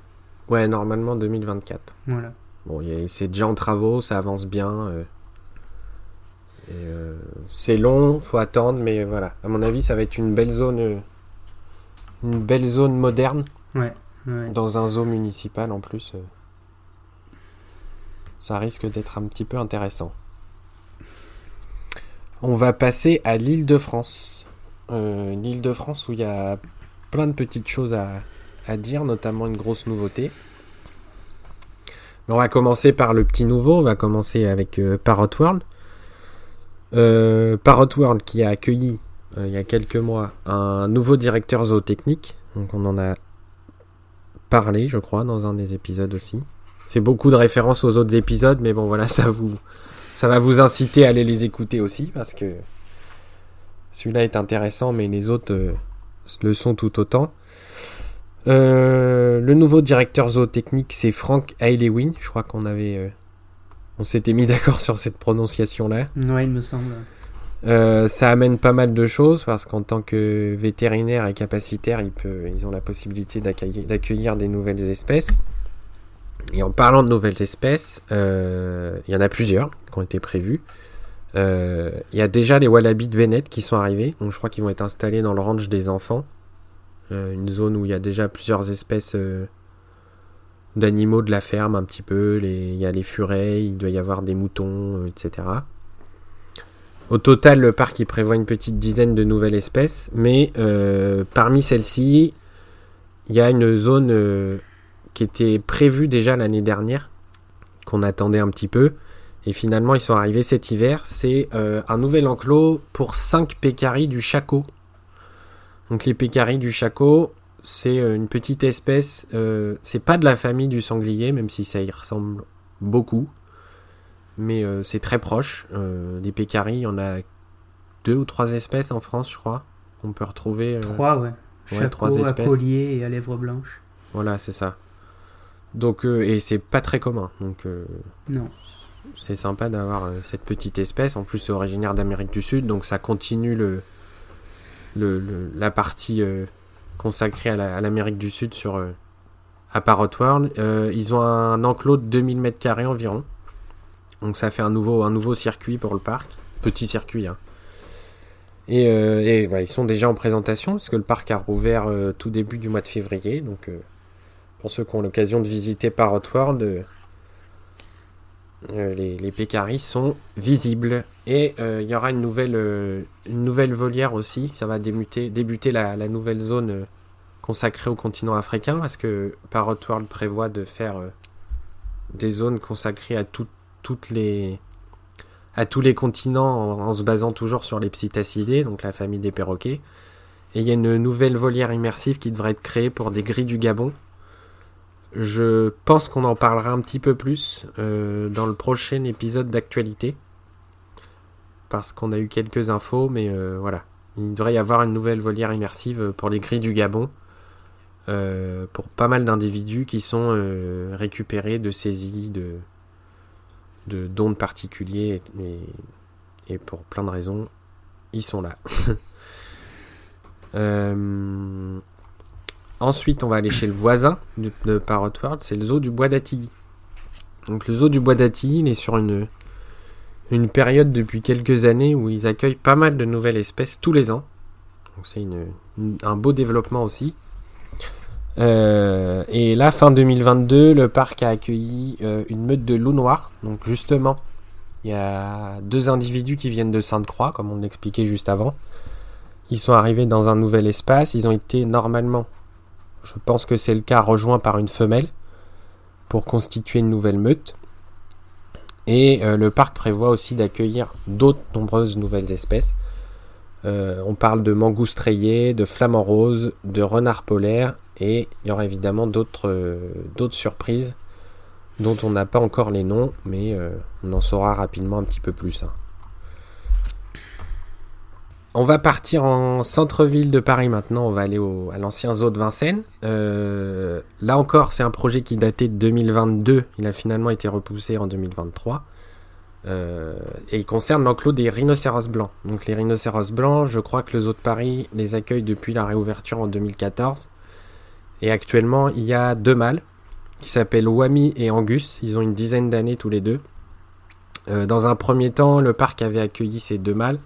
S1: Ouais, normalement 2024.
S2: Voilà.
S1: Bon, c'est déjà en travaux, ça avance bien. Euh. Euh, c'est long, faut attendre, mais voilà. À mon avis, ça va être une belle zone, euh, une belle zone moderne.
S2: Ouais.
S1: Dans un zoo municipal en plus ça risque d'être un petit peu intéressant. On va passer à l'île de France. L'île de France où il y a plein de petites choses à, dire, notamment une grosse nouveauté. On va commencer par le petit nouveau, on va commencer avec euh, Parrot World. Euh, Parrot World qui a accueilli il y a quelques mois un nouveau directeur zootechnique. On en a parlé, je crois, dans un des épisodes aussi fait beaucoup de références aux autres épisodes, mais bon voilà, ça vous, ça va vous inciter à aller les écouter aussi parce que celui-là est intéressant, mais les autres euh, le sont tout autant. Euh, le nouveau directeur zootechnique, c'est Frank Ailewin. Je crois qu'on avait, euh, on s'était mis d'accord sur cette prononciation-là.
S2: Oui, il me semble.
S1: ça amène pas mal de choses parce qu'en tant que vétérinaire et capacitaire, ils, ils ont la possibilité d'accueillir des nouvelles espèces. Et en parlant de nouvelles espèces, il y en a plusieurs qui ont été prévues. Euh, il y a déjà les wallabies de Bennett qui sont arrivés. Donc je crois qu'ils vont être installés dans le ranch des enfants. Euh, une zone où il y a déjà plusieurs espèces euh, d'animaux de la ferme un petit peu. Il y a les furets, il doit y avoir des moutons, etc. Au total, le parc il prévoit une petite dizaine de nouvelles espèces, mais parmi celles-ci, il y a une zone qui était prévue déjà l'année dernière, qu'on attendait un petit peu, et finalement, ils sont arrivés cet hiver. C'est euh, un nouvel enclos pour 5 pécaris du chaco. Donc les pécaris du chaco, c'est euh, une petite espèce. Euh, c'est pas de la famille du sanglier, même si ça y ressemble beaucoup. Mais c'est très proche. des pécaris, il y en a deux ou trois espèces en France, je crois. On peut retrouver.
S2: trois, ouais. Chaco, trois espèces. à collier et à lèvres blanches.
S1: Voilà, c'est ça. Donc, et c'est pas très commun. Donc,
S2: non
S1: c'est sympa d'avoir euh, cette petite espèce. En plus, c'est originaire d'Amérique du Sud, donc ça continue le, la partie euh, consacrée à l'Amérique du Sud sur euh, à Parrot World. ils ont un enclos de 2000 m2 environ. Donc ça fait un nouveau, un nouveau circuit pour le parc. Petit circuit. Hein. Et, ils sont déjà en présentation parce que le parc a rouvert tout début du mois de février. Donc pour ceux qui ont l'occasion de visiter Parrot World euh, les, les pécaris sont visibles. Et euh, il y aura une nouvelle, euh, une nouvelle volière aussi. Ça va débuter, débuter la, nouvelle zone consacrée au continent africain parce que Parrot World prévoit de faire des zones consacrées à toutes les à tous les continents en, se basant toujours sur les psittacidés, donc la famille des perroquets. Et il y a une nouvelle volière immersive qui devrait être créée pour des grilles du Gabon, je pense qu'on en parlera un petit peu plus euh, dans le prochain épisode d'actualité. Parce qu'on a eu quelques infos, mais euh, voilà. Il devrait y avoir une nouvelle volière immersive pour les grilles du Gabon. Euh, pour pas mal d'individus qui sont récupérés de saisies, de, de dons particuliers, et, et, pour plein de raisons, ils sont là. Ensuite, on va aller chez le voisin de, Parrot World, c'est le zoo du Bois d'Atilly. Donc le zoo du Bois d'Atilly, il est sur une, une période depuis quelques années où ils accueillent pas mal de nouvelles espèces tous les ans. Donc c'est un beau développement aussi. Euh, et là, fin 2022, le parc a accueilli euh, une meute de loups noirs. Donc justement, il y a deux individus qui viennent de Sainte-Croix, comme on l'expliquait juste avant. Ils sont arrivés dans un nouvel espace. Ils ont été normalement je pense que c'est le cas rejoint par une femelle pour constituer une nouvelle meute. Et euh, le parc prévoit aussi d'accueillir d'autres nombreuses nouvelles espèces. Euh, on parle de mangoustes de flamants roses, de renards polaires et il y aura évidemment d'autres euh, surprises dont on n'a pas encore les noms, mais on en saura rapidement un petit peu plus. Hein. On va partir en centre-ville de Paris maintenant. On va aller à l'ancien zoo de Vincennes. Euh, là encore, c'est un projet qui datait de 2022. Il a finalement été repoussé en 2023. Euh, et il concerne l'enclos des rhinocéros blancs. Donc les rhinocéros blancs, je crois que le zoo de Paris les accueille depuis la réouverture en 2014. Et actuellement, il y a deux mâles qui s'appellent Wami et Angus. Ils ont une dizaine d'années tous les deux. Euh, dans un premier temps, le parc avait accueilli ces deux mâles.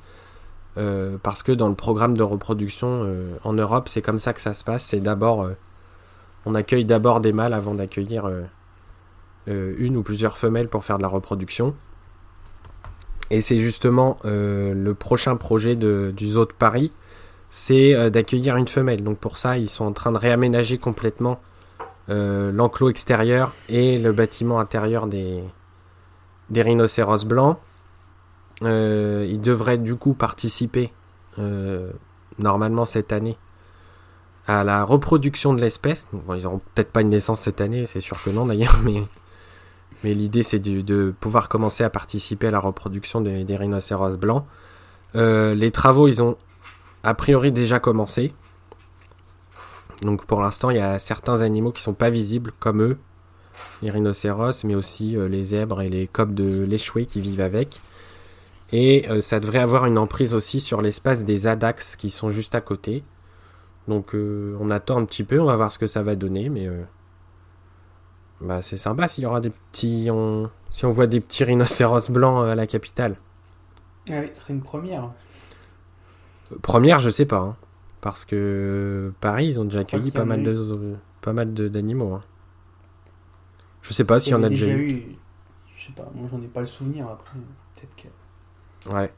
S1: Euh, parce que dans le programme de reproduction euh, en Europe, c'est comme ça que ça se passe. C'est d'abord, euh, on accueille d'abord des mâles avant d'accueillir une ou plusieurs femelles pour faire de la reproduction. Et c'est justement le prochain projet du zoo de Paris, c'est d'accueillir une femelle. Donc pour ça, ils sont en train de réaménager complètement l'enclos extérieur et le bâtiment intérieur des, des rhinocéros blancs. Euh, ils devraient du coup participer euh, normalement cette année à la reproduction de l'espèce. Ils n'auront peut-être pas une naissance cette année, c'est sûr que non d'ailleurs, mais l'idée c'est de, pouvoir commencer à participer à la reproduction des, rhinocéros blancs. Euh, les travaux, ils ont a priori déjà commencé. Donc pour l'instant, il y a certains animaux qui sont pas visibles, comme eux, les rhinocéros, mais aussi euh, les zèbres et les coqs de l'échoué qui vivent avec. Et euh, ça devrait avoir une emprise aussi sur l'espace des adax qui sont juste à côté. Donc on attend un petit peu, on va voir ce que ça va donner, mais bah, c'est sympa s'il y aura des petits. Si on voit des petits rhinocéros blancs à la capitale.
S2: Ah oui, ce serait une première.
S1: Première, je sais pas. Hein. parce que Paris, ils ont déjà accueilli pas mal, de, pas mal d'animaux. Hein. Je sais pas s'il y en a déjà eu.
S2: Je sais pas, moi j'en ai pas le souvenir après. Peut-être que.
S1: Ouais.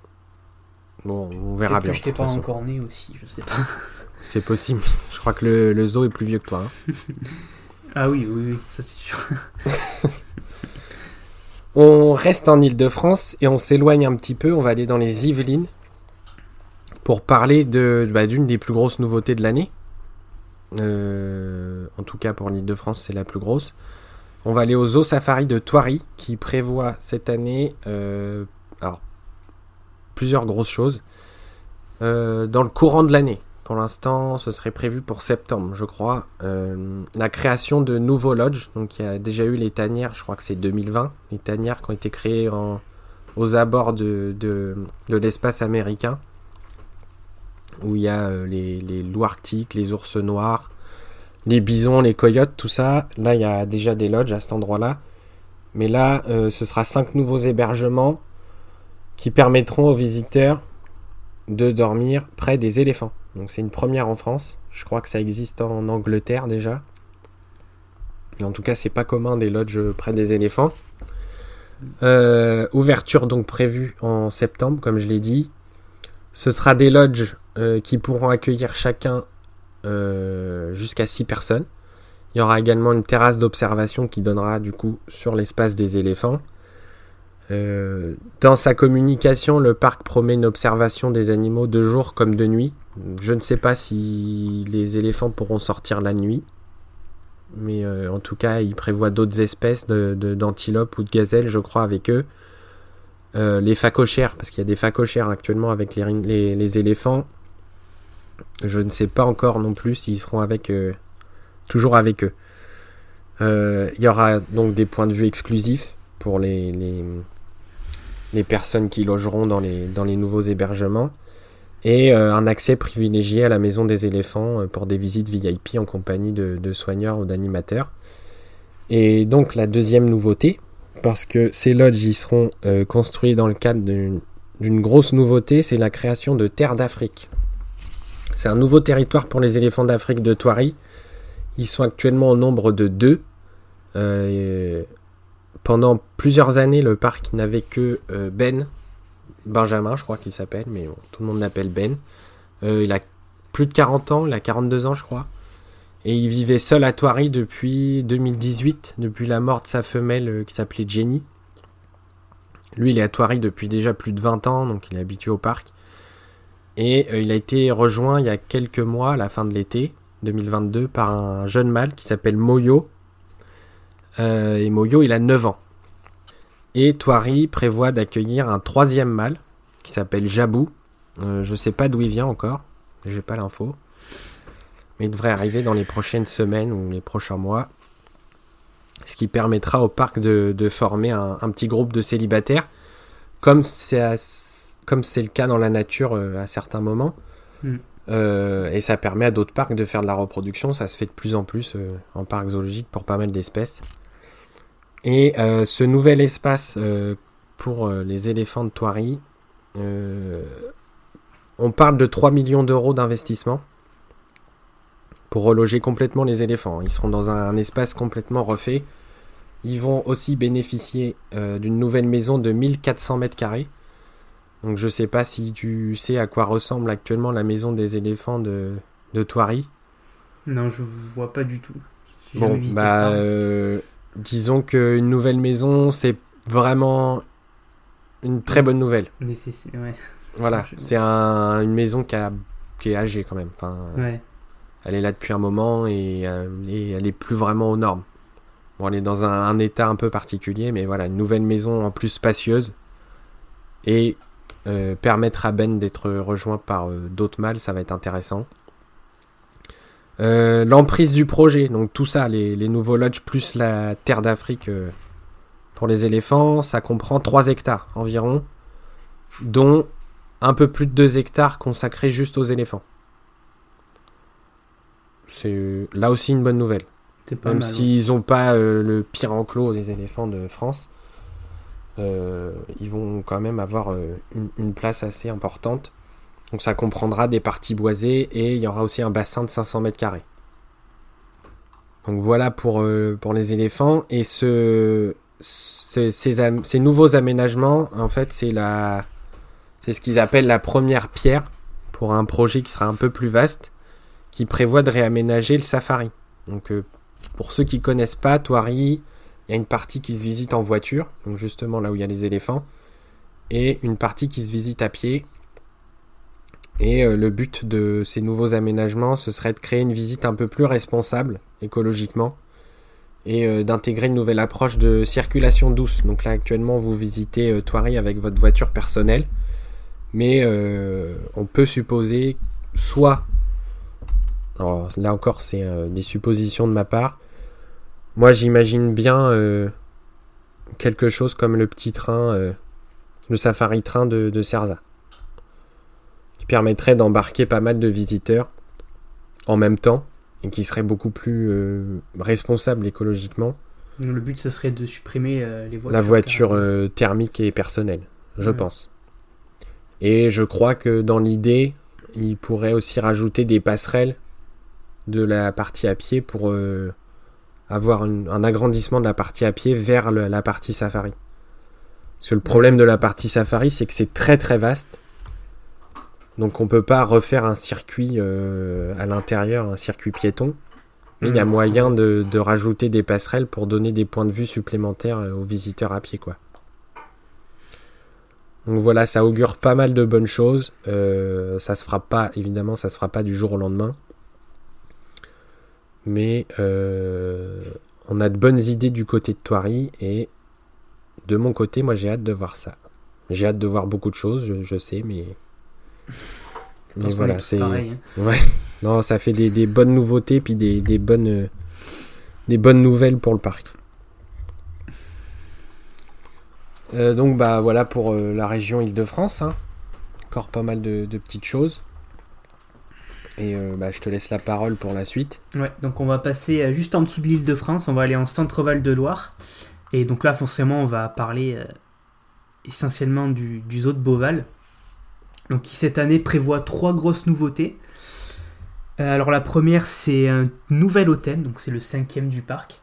S1: Bon, on verra bien.
S2: Que je t'ai pas encore né aussi, je sais pas.
S1: C'est possible. Je crois que le, le, zoo est plus vieux que toi. Hein.
S2: Ah oui, oui, oui, ça c'est sûr.
S1: on reste en Ile-de-France et on s'éloigne un petit peu. On va aller dans les Yvelines pour parler de bah, d'une des plus grosses nouveautés de l'année. Euh, en tout cas pour l'Île-de-France, c'est la plus grosse. On va aller au Zoo Safari de Thoiry qui prévoit cette année euh, alors, plusieurs grosses choses euh, dans le courant de l'année. Pour l'instant, ce serait prévu pour septembre, je crois. Euh, la création de nouveaux lodges. Donc, il y a déjà eu les tanières, je crois que c'est 2020. Les tanières qui ont été créées aux abords de, l'espace américain. Où il y a euh, les, loups arctiques, les ours noirs, les bisons, les coyotes, tout ça. Là, il y a déjà des lodges à cet endroit-là. Mais là, ce sera cinq nouveaux hébergements qui permettront aux visiteurs de dormir près des éléphants. Donc c'est une première en France. Je crois que ça existe en Angleterre déjà. en tout cas, c'est pas commun des lodges près des éléphants. Euh, ouverture donc prévue en septembre, comme je l'ai dit. Ce sera des lodges euh, qui pourront accueillir chacun euh, jusqu'à 6 personnes. Il y aura également une terrasse d'observation qui donnera du coup sur l'espace des éléphants. Dans sa communication, le parc promet une observation des animaux de jour comme de nuit, je ne sais pas si les éléphants pourront sortir la nuit. Mais euh, en tout cas, ils prévoient d'autres espèces d'antilopes de, ou de gazelles, je crois, avec eux. Euh, les phacochères, parce qu'il y a des phacochères actuellement avec les, les, éléphants. Je ne sais pas encore non plus s'ils seront avec euh, toujours avec eux. Il y aura donc des points de vue exclusifs pour les, les, les personnes qui logeront dans les, nouveaux hébergements et euh, un accès privilégié à la maison des éléphants euh, pour des visites VIP en compagnie de, soigneurs ou d'animateurs. Et donc la deuxième nouveauté, parce que ces lodges y seront euh, construits dans le cadre d'une grosse nouveauté, c'est la création de terres d'Afrique. C'est un nouveau territoire pour les éléphants d'Afrique de Thoiry. Ils sont actuellement au nombre de deux. Pendant plusieurs années, le parc n'avait que Ben, Benjamin, je crois qu'il s'appelle, mais tout le monde l'appelle Ben. Euh, il a plus de 40 ans, il a 42 ans, je crois. Et il vivait seul à Thoiry depuis 2018, depuis la mort de sa femelle euh, qui s'appelait Jenny. Lui, il est à Thoiry depuis déjà plus de 20 ans, donc il est habitué au parc. Et euh, il a été rejoint il y a quelques mois, à la fin de l'été 2022, par un jeune mâle qui s'appelle Moyo. Et Moyo, il a 9 ans. Et Thoiry prévoit d'accueillir un troisième mâle qui s'appelle Jabou. Euh, je ne sais pas d'où il vient encore, j'ai pas l'info. Mais il devrait arriver dans les prochaines semaines ou les prochains mois. Ce qui permettra au parc de, former un, petit groupe de célibataires, comme c'est le cas dans la nature euh, à certains moments. Hmm. Euh, et ça permet à d'autres parcs de faire de la reproduction. Ça se fait de plus en plus en parc zoologique pour pas mal d'espèces. Et euh, ce nouvel espace euh, pour euh, les éléphants de Thoiry, on parle de 3 millions d'euros d'investissement pour reloger complètement les éléphants. Ils seront dans un, espace complètement refait. Ils vont aussi bénéficier d'une nouvelle maison de 1400 mètres carrés. Donc je sais pas si tu sais à quoi ressemble actuellement la maison des éléphants de, de.
S2: Non, je vois pas du tout.
S1: Bon, bah, disons qu'une nouvelle maison, c'est vraiment une très bonne nouvelle. Voilà, c'est une maison qui, qui, est âgée quand même. Enfin, Elle est là depuis un moment et, euh, elle est plus vraiment aux normes. Bon, elle est dans un, état un peu particulier, mais voilà, une nouvelle maison en plus spacieuse. Et euh, permettre à Ben d'être rejoint par euh, d'autres mâles, ça va être intéressant. Euh, l'emprise du projet, donc tout ça, les, nouveaux lodges plus la terre d'Afrique pour les éléphants, ça comprend 3 hectares environ, dont un peu plus de 2 hectares consacrés juste aux éléphants. C'est là aussi une bonne nouvelle. Même s'ils n'ont pas le pire enclos des éléphants de France, euh, ils vont quand même avoir euh, une, place assez importante. Donc ça comprendra des parties boisées et il y aura aussi un bassin de 500 mètres carrés. Donc voilà pour, euh, pour les éléphants. Et ce, ces, nouveaux aménagements, en fait, c'est la, c'est ce qu'ils appellent la première pierre pour un projet qui sera un peu plus vaste, qui prévoit de réaménager le safari. Donc pour ceux qui connaissent pas, Toiri, il y a une partie qui se visite en voiture, donc justement là où il y a les éléphants, et une partie qui se visite à pied. Et euh, le but de ces nouveaux aménagements, ce serait de créer une visite un peu plus responsable écologiquement et euh, d'intégrer une nouvelle approche de circulation douce. Donc là actuellement vous visitez euh, avec votre voiture personnelle, mais on peut supposer soit, alors là encore c'est des suppositions de ma part, moi, j'imagine bien quelque chose comme le petit train, le safari train de, de Cerza, permettrait d'embarquer pas mal de visiteurs en même temps et qui serait beaucoup plus euh, responsable écologiquement.
S2: Le but, ce serait de supprimer les voitures.
S1: La voiture thermique et personnelle, je pense. Et je crois que dans l'idée, il pourrait aussi rajouter des passerelles de la partie à pied pour avoir un agrandissement de la partie à pied vers la partie safari. Parce que le problème de la partie safari, c'est que c'est très très vaste. Donc on peut pas refaire un circuit euh, à l'intérieur, un circuit piéton. Mais il y a mmh. moyen de, rajouter des passerelles pour donner des points de vue supplémentaires euh, aux visiteurs à pied, quoi. Donc voilà, ça augure pas mal de bonnes choses. Euh, ça se fera pas, évidemment, ça se fera pas du jour au lendemain mais euh, on a de bonnes idées du côté de Toiri et de mon côté, moi j'ai hâte de voir ça. J'ai hâte de voir beaucoup de choses, je, sais, mais.
S2: Mais voilà, c'est. Hein.
S1: Ouais. Non, ça fait des, bonnes nouveautés puis des, bonnes des bonnes nouvelles pour le parc. Euh, donc bah voilà pour euh, la région Île-de-France. Hein. Encore pas mal de petites choses. Et euh, bah, je te laisse la parole pour la suite.
S2: Ouais, donc on va passer euh, juste en dessous de l'île de France, on va aller en centre-val de Loire. Et donc là, forcément, on va parler euh, essentiellement du, du, zoo de Beauval. Donc qui cette année prévoit trois grosses nouveautés. alors la première, c'est un nouvel hôtel, donc c'est le cinquième du parc.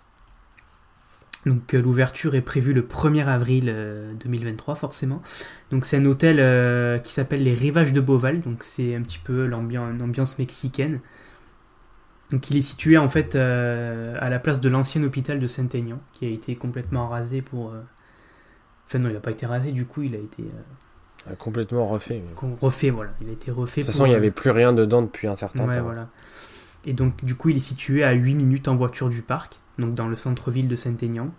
S2: Donc euh, l'ouverture est prévue le 1er avril 2023 euh, forcément. Donc c'est un hôtel euh, qui s'appelle les Rivages de Beauval, donc c'est un petit peu l'ambiance mexicaine. Donc il est situé en fait à la place de l'ancien hôpital de Saint-Aignan, qui a été complètement rasé pour... Enfin non, il n'a pas été rasé, du coup il a été...
S1: Complètement refait.
S2: Refait, voilà. Il a été refait.
S1: De toute façon, il n'y avait plus rien dedans depuis un certain
S2: ouais,
S1: temps.
S2: Voilà. Et donc du coup il est situé à 8 minutes en voiture du parc donc dans le centre-ville de Saint-Aignan.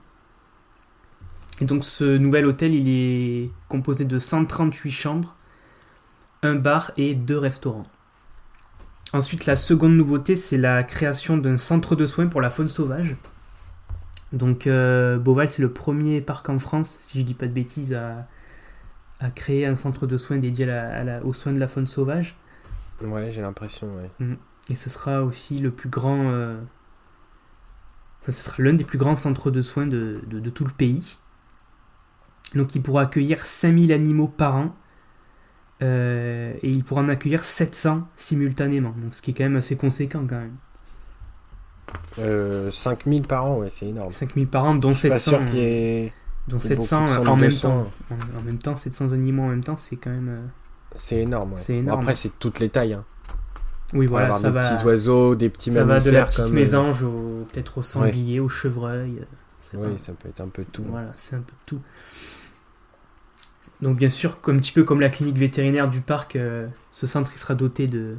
S2: Et donc ce nouvel hôtel, il est composé de 138 chambres, un bar et deux restaurants. Ensuite, la seconde nouveauté, c'est la création d'un centre de soins pour la faune sauvage. Donc euh, Beauval, c'est le premier parc en France, si je dis pas de bêtises, à, créer un centre de soins dédié aux soins de la faune sauvage.
S1: Ouais, j'ai l'impression, ouais.
S2: Mm. Et ce sera aussi le plus grand euh, ce sera l'un des plus grands centres de soins de, tout le pays. Donc il pourra accueillir 5000 animaux par an. Euh, et il pourra en accueillir 700 simultanément. Donc ce qui est quand même assez conséquent quand même.
S1: Euh, 5000 par an, ouais, c'est énorme.
S2: 5000 par an, dont 700. Pas
S1: sûr qu'il y ait...
S2: Dont 700 en même temps. En, même temps, 700 animaux en même temps, c'est quand même. Euh,
S1: c'est énorme, ouais. énorme. après, c'est toutes les tailles. Hein.
S2: Oui, voilà,
S1: ça des petits oiseaux, des petits
S2: ça
S1: mammifères.
S2: Ça va de la petite euh, mésange au, peut-être au sanglier, au chevreuil.
S1: Euh, oui, ça peut être un peu tout.
S2: Voilà, c'est un peu tout. Donc bien sûr, comme, un petit peu comme la clinique vétérinaire du parc, euh, ce centre il sera doté de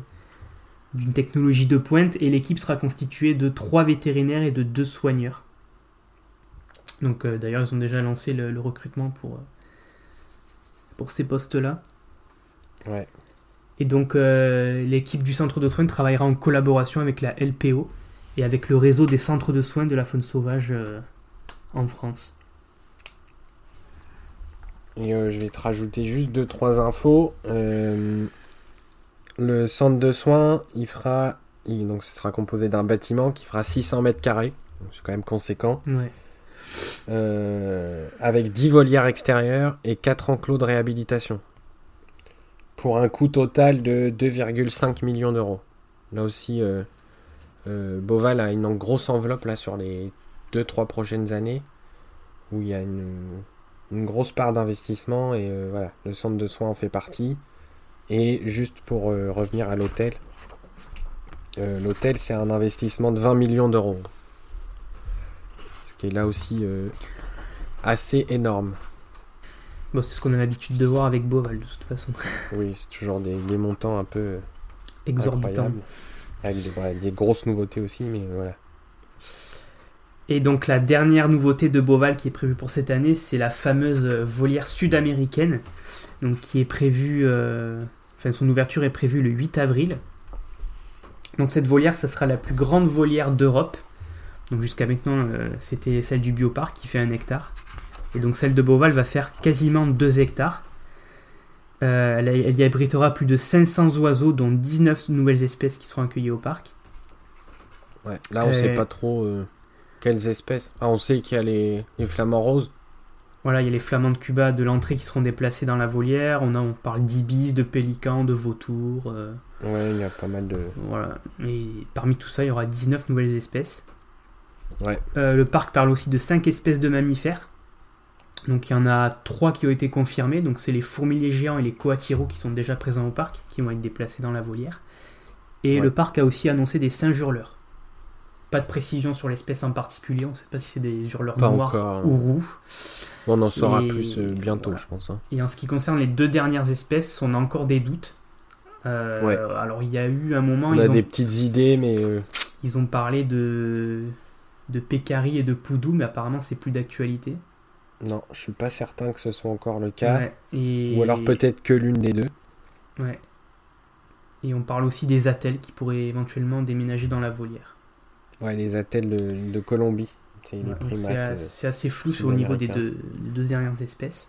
S2: d'une technologie de pointe et l'équipe sera constituée de trois vétérinaires et de deux soigneurs. Donc d'ailleurs, ils ont déjà lancé le, recrutement pour, pour ces postes-là.
S1: Ouais.
S2: Et donc, l'équipe du centre de soins travaillera en collaboration avec la LPO et avec le réseau des centres de soins de la faune sauvage en France.
S1: Et euh, je vais te rajouter juste deux trois infos. Euh, le centre de soins, il fera, donc ce sera composé d'un bâtiment qui fera 600 mètres carrés, c'est quand même conséquent. Euh, avec 10 volières extérieures et 4 enclos de réhabilitation. Pour un coût total de 2,5 millions d'euros. Là aussi, Boval a une grosse enveloppe là sur les 2-3 prochaines années où il y a une, grosse part d'investissement et euh, voilà, le centre de soins en fait partie. Et juste pour euh, revenir à l'hôtel, euh, l'hôtel c'est un investissement de 20 millions d'euros. Qui est là aussi assez énorme.
S2: Bon, c'est ce qu'on a l'habitude de voir avec Boval de toute façon.
S1: oui, c'est toujours des, montants un peu
S2: exorbitants.
S1: Avec des grosses nouveautés aussi, mais voilà.
S2: Et donc la dernière nouveauté de Boval qui est prévue pour cette année, c'est la fameuse volière sud-américaine, donc qui est prévue, euh, enfin son ouverture est prévue le 8 avril. Donc cette volière, ça sera la plus grande volière d'Europe. Donc jusqu'à maintenant, euh, c'était celle du bioparc qui fait un hectare. Et donc celle de Boval va faire quasiment 2 hectares. Euh, elle, y abritera plus de 500 oiseaux, dont 19 nouvelles espèces qui seront accueillies au parc.
S1: Ouais, là on sait pas trop quelles espèces ah, On sait qu'il y a les, flamants roses.
S2: Voilà, il y a les flamands de Cuba de l'entrée qui seront déplacés dans la volière. On, a, on parle d'ibis, de pélicans, de vautours. Euh.
S1: Ouais, il y a pas mal de.
S2: Voilà. Et parmi tout ça, il y aura 19 nouvelles espèces.
S1: Ouais.
S2: Euh, le parc parle aussi de 5 espèces de mammifères. Donc il y en a 3 qui ont été confirmés. Donc c'est les fourmiliers géants et les coatiros qui sont déjà présents au parc, qui vont être déplacés dans la volière. Et le parc a aussi annoncé des singes hurleurs. Pas de précision sur l'espèce en particulier, on ne sait pas si c'est des hurleurs noirs ou roux.
S1: On en saura plus euh, bientôt, je pense. Hein.
S2: Et en ce qui concerne les deux dernières espèces, on a encore des doutes. Euh, alors il y a eu un moment.
S1: On a des petites idées, mais.
S2: Ils ont parlé de, de Pécari et de Poudou, mais apparemment c'est plus d'actualité.
S1: Non, je suis pas certain que ce soit encore le cas. Ou alors peut-être que l'une des deux.
S2: Ouais. Et on parle aussi des attelles qui pourraient éventuellement déménager dans la volière.
S1: Ouais, les attelles de, Colombie.
S2: Euh, c'est assez flou sur le niveau des deux, dernières espèces.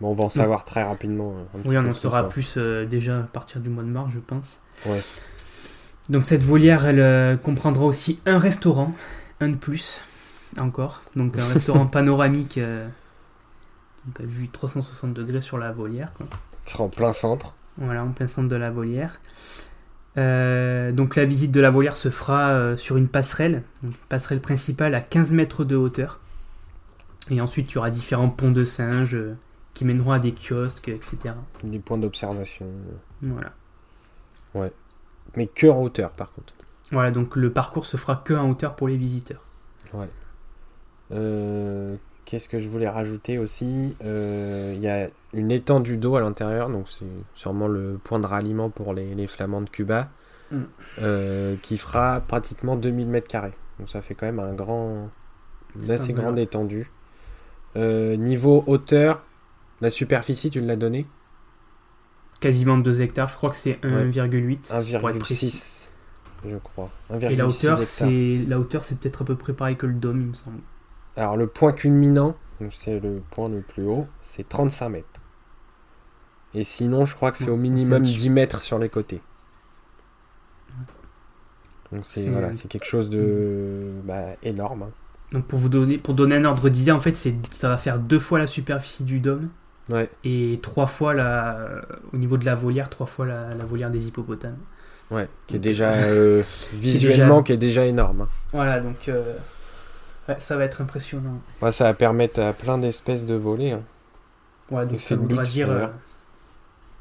S1: Bon, on va en savoir très rapidement.
S2: oui, on en saura plus euh, déjà à partir du mois de mars, je pense. Ouais. Donc cette volière, elle euh, comprendra aussi un restaurant, un de plus, encore. Donc un restaurant panoramique, donc à vue 360 degrés sur la volière. Quoi.
S1: Qui sera en plein centre.
S2: Voilà, en plein centre de la volière. Euh, donc la visite de la volière se fera euh, sur une passerelle, une passerelle principale à 15 mètres de hauteur. Et ensuite il y aura différents ponts de singes euh, qui mèneront à des kiosques, etc.
S1: Des points d'observation.
S2: Voilà.
S1: Ouais. Mais que en hauteur par contre.
S2: Voilà, donc le parcours se fera que en hauteur pour les visiteurs.
S1: Ouais. Qu'est-ce que je voulais rajouter aussi? Il y a une étendue d'eau à l'intérieur, donc c'est sûrement le point de ralliement pour les, flamands de Cuba, mm. euh, qui fera pratiquement 2000 mètres carrés. Donc ça fait quand même un grand, une assez grande étendue. Euh, niveau hauteur, la superficie, tu l'as donné
S2: Quasiment 2 hectares, je crois que c'est 1,8.
S1: 1,6, je crois.
S2: Et la hauteur, c'est la hauteur, c'est peut-être à peu près pareil que le dôme, il me semble.
S1: Alors le point culminant, c'est le point le plus haut, c'est 35 mètres. Et sinon, je crois que c'est au minimum 10 mètres sur les côtés. Donc c'est voilà, quelque chose de bah, énorme. Hein.
S2: Donc pour vous donner, pour donner un ordre d'idée, en fait, c'est ça va faire deux fois la superficie du dôme.
S1: Ouais.
S2: Et trois fois la, au niveau de la volière, trois fois la, volière des hippopotames.
S1: Ouais, qui est déjà euh, visuellement, qui est déjà énorme. Hein.
S2: Voilà, donc euh, ça va être impressionnant.
S1: Ouais, ça va permettre à plein d'espèces de voler. Hein.
S2: Ouais, donc ça voudra dire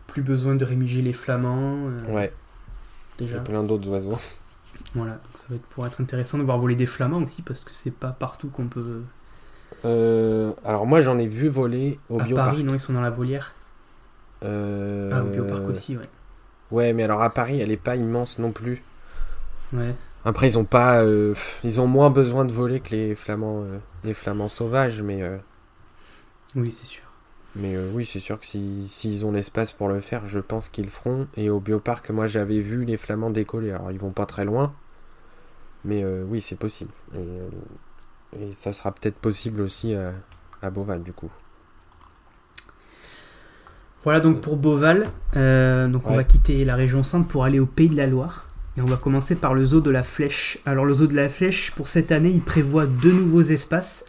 S2: plus besoin de rémiger les flamands.
S1: Euh, ouais. Déjà. Plein d'autres oiseaux.
S2: Voilà, ça va être pour être intéressant de voir voler des flamands aussi parce que c'est pas partout qu'on peut.
S1: Euh, alors moi j'en ai vu voler au
S2: à
S1: bioparc.
S2: Paris, non, ils sont dans la volière.
S1: Euh...
S2: Ah, au bioparc aussi, ouais.
S1: Ouais, mais alors à Paris, elle est pas immense non plus.
S2: Ouais.
S1: Après, ils ont pas, ils ont moins besoin de voler que les flamands, les flamands sauvages, mais.
S2: Oui, c'est sûr.
S1: Mais oui, c'est sûr que s'ils ont l'espace pour le faire, je pense qu'ils le feront. Et au bioparc, moi, j'avais vu les flamands décoller. Alors, ils vont pas très loin, mais oui, c'est possible. Et, ça sera peut-être possible aussi à, à Beauval, du coup.
S2: Voilà donc pour Beauval. Euh, donc on va quitter la région centre pour aller au Pays de la Loire. Et on va commencer par le zoo de la Flèche. Alors le zoo de la Flèche, pour cette année, il prévoit deux nouveaux espaces.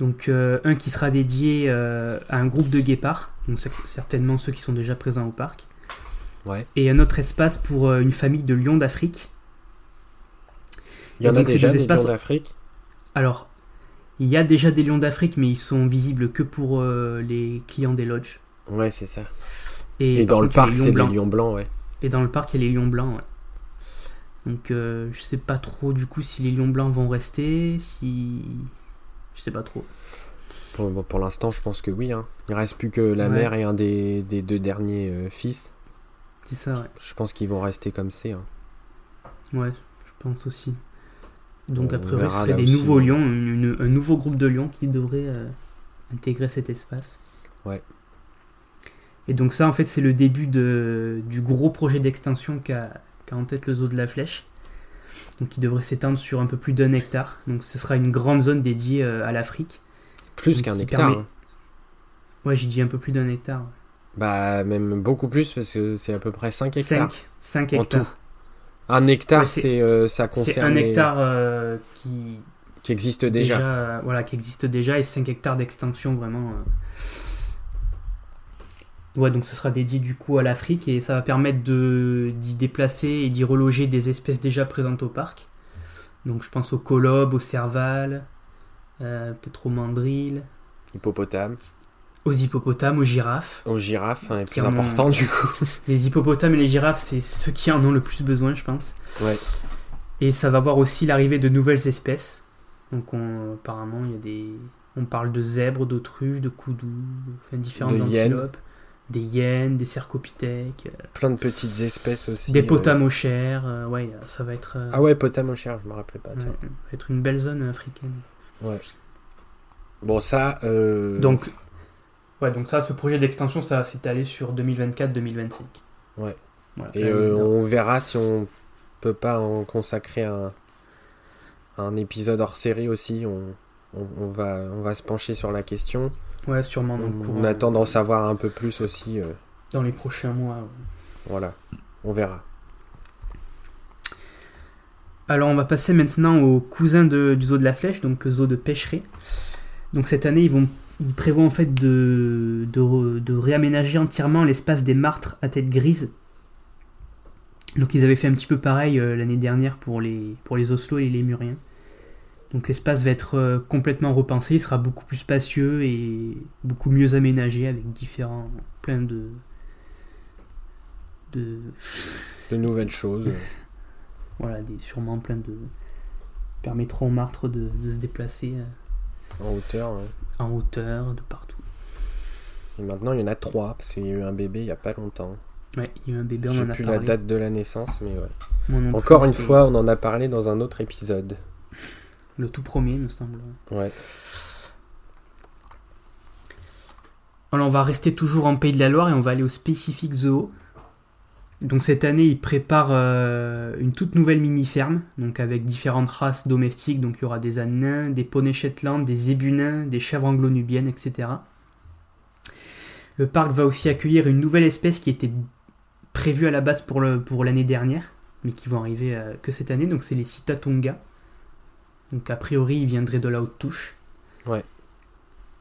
S2: Donc euh, un qui sera dédié euh, à un groupe de guépards, donc certainement ceux qui sont déjà présents au parc. Et un autre espace pour une famille de lions d'Afrique.
S1: Il y en a déjà des lions d'Afrique?
S2: Alors, il y a déjà des lions d'Afrique, mais ils sont visibles que pour les clients des lodges.
S1: Ouais, c'est ça. Et, dans le parc, c'est les lions blancs, ouais.
S2: Et dans le parc, il y a les lions blancs, ouais. Donc, euh, je sais pas trop du coup si les lions blancs vont rester, si. Je sais pas trop.
S1: Pour, pour l'instant, je pense que oui. Hein. Il reste plus que la mère et un des, des deux derniers euh, fils.
S2: C'est ça, ouais.
S1: Je pense qu'ils vont rester comme c'est. Hein.
S2: Ouais, je pense aussi. Donc, après, il serait des nouveaux lions, un nouveau groupe de lions qui devrait euh, intégrer cet espace.
S1: Ouais.
S2: Et donc ça, en fait, c'est le début de, du gros projet d'extension qu'a en tête le zoo de la Flèche. Donc il devrait s'étendre sur un peu plus d'un hectare. Donc ce sera une grande zone dédiée euh, à l'Afrique.
S1: Plus qu'un hectare. Hein.
S2: Ouais, j'ai dit un peu plus d'un hectare.
S1: Bah même beaucoup plus parce que c'est à peu près 5 hectares.
S2: 5, hectares.
S1: Un hectare, c'est euh, ça concerne.
S2: C'est un hectare euh, qui
S1: qui existe déjà.
S2: voilà, qui existe déjà et 5 hectares d'extension vraiment. Ouais, donc ce sera dédié du coup à l'Afrique et ça va permettre d'y déplacer et d'y reloger des espèces déjà présentes au parc. Donc je pense aux colobes, aux cervales, euh, peut-être aux mandrilles.
S1: Hippopotames.
S2: Aux hippopotames, aux girafes.
S1: Aux girafes, hein, les plus importants du coup.
S2: Les hippopotames et les girafes, c'est ceux qui en ont le plus besoin, je pense.
S1: Ouais.
S2: Et ça va voir aussi l'arrivée de nouvelles espèces. Donc apparemment, il y a des... On parle de zèbres, d'autruches, de coudous, enfin différentes antilopes des hyènes, des cercopithèques. Euh,
S1: Plein de petites espèces aussi.
S2: Des potamochères, euh, ouais, ça va être. Euh,
S1: ah ouais, potamochères, je me rappelais pas.
S2: ça va être une belle zone africaine.
S1: Ouais. Bon, ça.
S2: Donc, ouais, donc ça, ce projet d'extension, ça va s'étaler sur 2024-2025.
S1: Ouais. Et on verra si on peut pas en consacrer un, un épisode hors série aussi. On, on, va, on va se pencher sur la question.
S2: Ouais, sûrement
S1: On attend d'en savoir un peu plus aussi. Euh.
S2: Dans les prochains mois.
S1: Voilà, on verra.
S2: Alors on va passer maintenant au cousin du zoo de la Flèche, donc le zoo de pêcherie. Donc cette année, ils, vont, ils prévoient en fait de, de, réaménager entièrement l'espace des martres à tête grise. Donc ils avaient fait un petit peu pareil euh, l'année dernière pour les, pour les Oslo et les Lémuriens. Donc l'espace va être euh, complètement repensé, il sera beaucoup plus spacieux et beaucoup mieux aménagé avec différents, plein de,
S1: de, nouvelles choses.
S2: voilà, des, sûrement plein de permettront aux martres de, se déplacer euh,
S1: en hauteur,
S2: en hauteur, de partout.
S1: Et maintenant il y en a trois parce qu'il y a eu un bébé il n'y a pas longtemps.
S2: Ouais, il y a eu un bébé, on en
S1: a plus la date de la naissance, mais ouais. Encore une fois, on en a parlé dans un autre épisode.
S2: Le tout premier, me semble.
S1: Ouais.
S2: Alors, on va rester toujours en Pays de la Loire et on va aller au spécifique Zoo. Donc cette année, ils préparent euh, une toute nouvelle mini-ferme, donc avec différentes races domestiques. Donc il y aura des ânes des poneys Shetland, des zébunins, des chèvres anglo-nubiennes, etc. Le parc va aussi accueillir une nouvelle espèce qui était prévue à la base pour l'année pour dernière, mais qui vont arriver euh, que cette année. Donc c'est les Citatonga. Donc a priori, il viendrait de la haute touche.
S1: Ouais.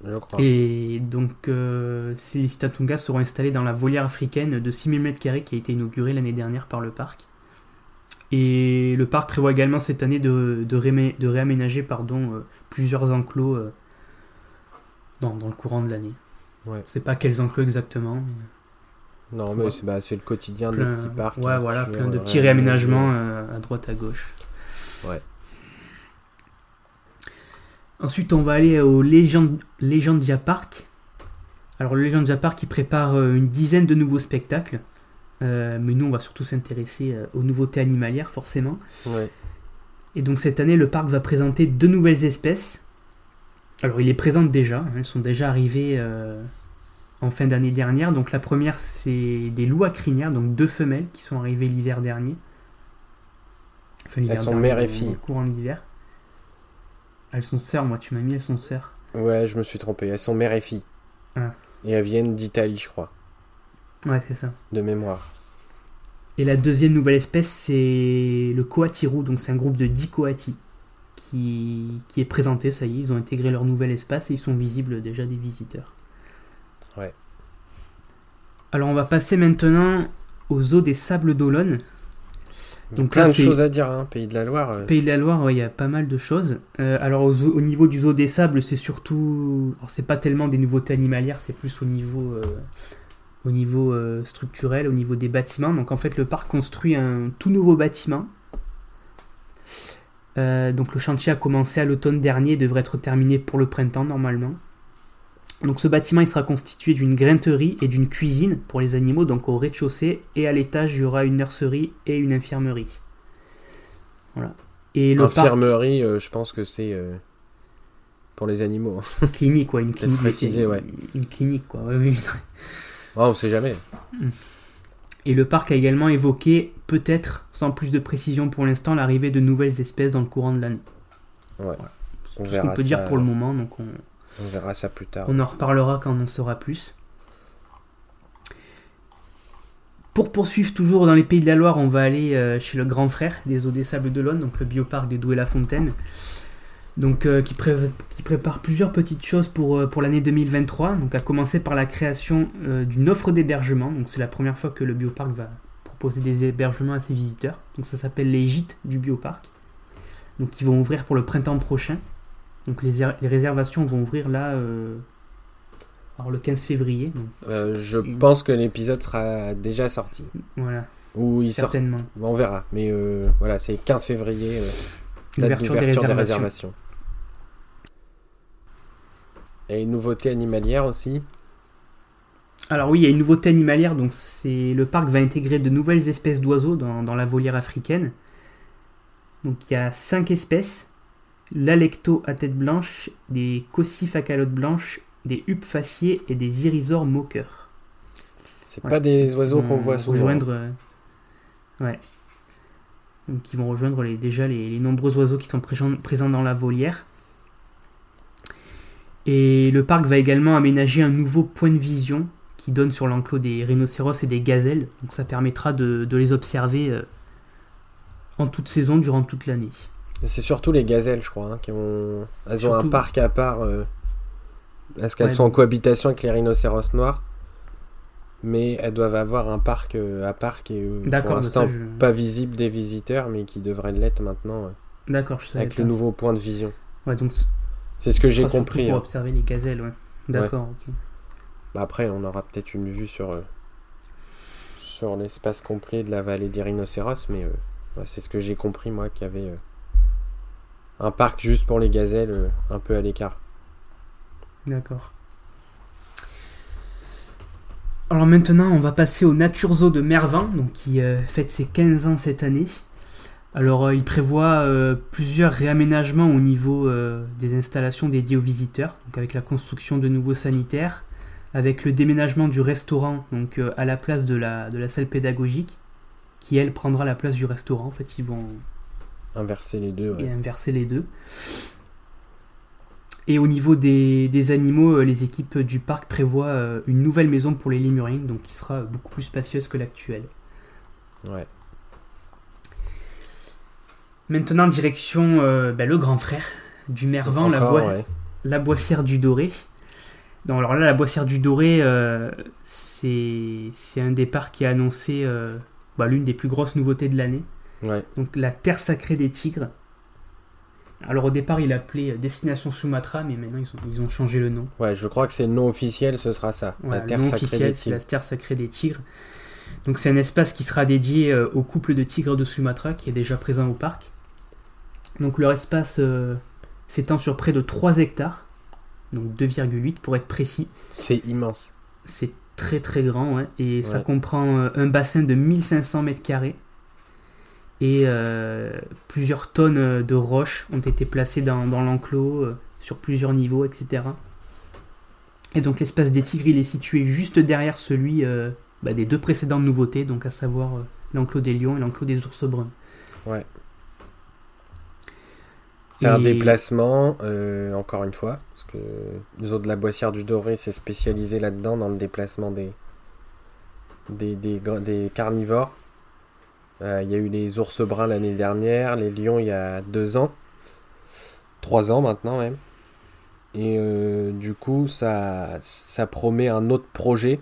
S1: Je crois.
S2: Et donc, euh, ces Citatungas seront installés dans la volière africaine de 6000 m2 qui a été inaugurée l'année dernière par le parc. Et le parc prévoit également cette année de, de, réaménager pardon, euh, plusieurs enclos euh, dans, le courant de l'année.
S1: Ouais.
S2: Je sais pas quels enclos exactement.
S1: Non, mais bah, c'est le quotidien des petits parcs.
S2: Ouais, voilà, plein de petits réaménagements à droite, à gauche.
S1: Ouais.
S2: Ensuite, on va aller au Legendia Park. Alors, le Legendia Park, il prépare euh, une dizaine de nouveaux spectacles. Euh, mais nous, on va surtout s'intéresser euh, aux nouveautés animalières, forcément. Et donc cette année, le parc va présenter deux nouvelles espèces. Alors il les présente déjà, hein, elles sont déjà arrivées euh, en fin d'année dernière. Donc la première, c'est des loups à crinière, donc deux femelles qui sont arrivées l'hiver dernier.
S1: elles sont mère et fille.
S2: Courant d'hiver. Elles sont sœurs, moi tu m'as mis, elles sont sœurs.
S1: Ouais, je me suis trompé, elles sont mère et fille. Ah. Et elles viennent d'Italie, je crois.
S2: Ouais, c'est ça.
S1: De mémoire.
S2: Et la deuxième nouvelle espèce, c'est le Coatiru, donc c'est un groupe de 10 coatis qui, qui est présenté, ça y est, ils ont intégré leur nouvel espace et ils sont visibles déjà des visiteurs.
S1: Ouais.
S2: Alors on va passer maintenant aux eaux des Sables d'Olonne.
S1: Donc plein de choses à dire, hein, Pays de la Loire. Euh.
S2: Pays de la Loire, il y a pas mal de choses. Euh, alors au, niveau du zoo des sables, c'est surtout, alors c'est pas tellement des nouveautés animalières, c'est plus au niveau, euh, au niveau structurel, au niveau des bâtiments. Donc en fait, le parc construit un tout nouveau bâtiment. donc le chantier a commencé à l'automne dernier, et devrait être terminé pour le printemps normalement. Donc ce bâtiment il sera constitué d'une grainerie et d'une cuisine pour les animaux, donc au rez-de-chaussée, et à l'étage il y aura une nurserie et une infirmerie. Voilà.
S1: Et infirmerie, euh, je pense que c'est euh, pour les animaux.
S2: clinique, quoi, une clinique.
S1: Précisé, ouais.
S2: Une clinique, quoi. Ouais, oui.
S1: oh, on sait jamais. Mm.
S2: Et le parc a également évoqué, peut-être, sans plus de précision pour l'instant, l'arrivée de nouvelles espèces dans le courant de l'année.
S1: Ouais.
S2: Tout ce qu'on peut dire pour le moment, donc on,
S1: on verra ça plus tard.
S2: On en reparlera quand on en saura plus. Pour poursuivre toujours dans les Pays de la Loire, on va aller euh, chez le grand frère des eaux des Sables d'Olonne, donc le bioparc de Douai-la-Fontaine, donc euh, qui, prépare plusieurs petites choses pour, euh, l'année 2023. Donc à commencer par la création d'une offre d'hébergement. Donc c'est la première fois que le bioparc va proposer des hébergements à ses visiteurs. Donc ça s'appelle les gîtes du bioparc. Donc qui vont ouvrir pour le printemps prochain. Donc les, les réservations vont ouvrir là euh, alors le 15 février.
S1: Euh, je pense que l'épisode sera déjà sorti.
S2: Voilà.
S1: Ou il Certainement. on verra. Mais euh, voilà, c'est 15 février, l'ouverture des, réservations. Et une nouveauté animalière aussi
S2: alors oui, il y a une nouveauté animalière, donc c'est le parc va intégrer de nouvelles espèces d'oiseaux dans, dans, la volière africaine. Donc il y a 5 espèces l'alecto à tête blanche, des cossifs à calotte blanche, des faciés et des irisors moqueurs.
S1: C'est pas des oiseaux qu'on voit souvent.
S2: Rejoindre, euh, ouais. Donc vont rejoindre les, déjà les, nombreux oiseaux qui sont présents dans la volière. Et le parc va également aménager un nouveau point de vision qui donne sur l'enclos des rhinocéros et des gazelles. Donc ça permettra de, les observer euh, en toute saison durant toute l'année.
S1: C'est surtout les gazelles, je crois, hein, qui ont. Elles ont un parc à part. Euh, Est-ce qu'elles sont en cohabitation avec les rhinocéros noirs? Mais elles doivent avoir un parc euh, à part qui est euh, pour l'instant pas visible des visiteurs, mais qui devrait l'être maintenant.
S2: D'accord, je
S1: Avec le nouveau point de vision.
S2: Ouais, donc.
S1: C'est ce que j'ai compris.
S2: Pour hein. observer les gazelles, ouais. D'accord,
S1: bah, après, on aura peut-être une vue sur. sur l'espace complet de la vallée des rhinocéros, mais c'est ce que j'ai compris, moi, qu'il y avait un parc juste pour les gazelles, euh, un peu à l'écart.
S2: D'accord. Alors maintenant, on va passer au Nature Zoo de Mervin, qui euh, fête ses 15 ans cette année. Alors, euh, il prévoit plusieurs réaménagements au niveau des installations dédiées aux visiteurs, avec la construction de nouveaux sanitaires, avec le déménagement du restaurant donc à la place de la, de la salle pédagogique, qui elle prendra la place du restaurant. En fait, ils vont
S1: Inverser les deux.
S2: Et inverser les deux. Et au niveau des, animaux, euh, les équipes du parc prévoient euh, une nouvelle maison pour les lémurines, donc qui sera beaucoup plus spacieuse que l'actuelle.
S1: Ouais.
S2: Maintenant, direction euh, ben, le grand frère du Mervan, la, la Boissière du Doré. Alors là, la Boissière du Doré, c'est un départ qui a annoncé bah, l'une des plus grosses nouveautés de l'année. Donc la terre sacrée des tigres. Alors au départ, il appelait Destination Sumatra, mais maintenant ils ont, changé le nom.
S1: Ouais, je crois que c'est le nom officiel, ce sera ça.
S2: la terre sacrée des tigres. la terre sacrée des tigres. Donc c'est un espace qui sera dédié euh, au couple de tigres de Sumatra qui est déjà présent au parc. Donc leur espace euh, s'étend sur près de 3 hectares, donc 2,8 pour être précis.
S1: C'est immense.
S2: C'est très très grand, et ça comprend euh, un bassin de 1500 mètres carrés et plusieurs tonnes de roches ont été placées dans, l'enclos sur plusieurs niveaux, etc. Et donc l'espace des tigres, il est situé juste derrière celui bah, des deux précédentes nouveautés, donc à savoir l'enclos des lions et l'enclos des ours bruns.
S1: Ouais. C'est un déplacement, euh, encore une fois, parce que nous autres de la Boissière du Doré s'est spécialisé là-dedans, dans le déplacement des, des, des, carnivores. Euh, il y a eu les ours bruns l'année dernière, les lions il y a deux ans, trois ans maintenant même. Et euh, du coup, ça, ça promet un autre projet.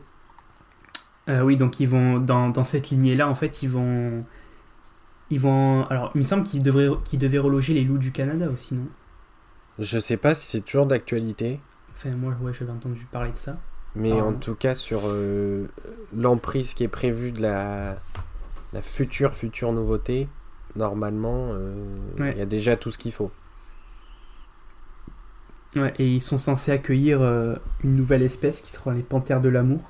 S2: oui, donc ils vont dans, dans cette lignée-là, en fait, ils vont ils vont. Alors, il me semble qu'ils devaient reloger les loups du Canada aussi, non?
S1: Je sais pas si c'est toujours d'actualité.
S2: Enfin, moi, ouais, j'avais entendu parler de ça.
S1: Mais en tout cas, sur euh, l'emprise qui est prévue de la, la future, future nouveauté, normalement, euh, il y a déjà tout ce qu'il faut.
S2: Ouais, et ils sont censés accueillir euh, une nouvelle espèce qui sera les panthères de l'amour.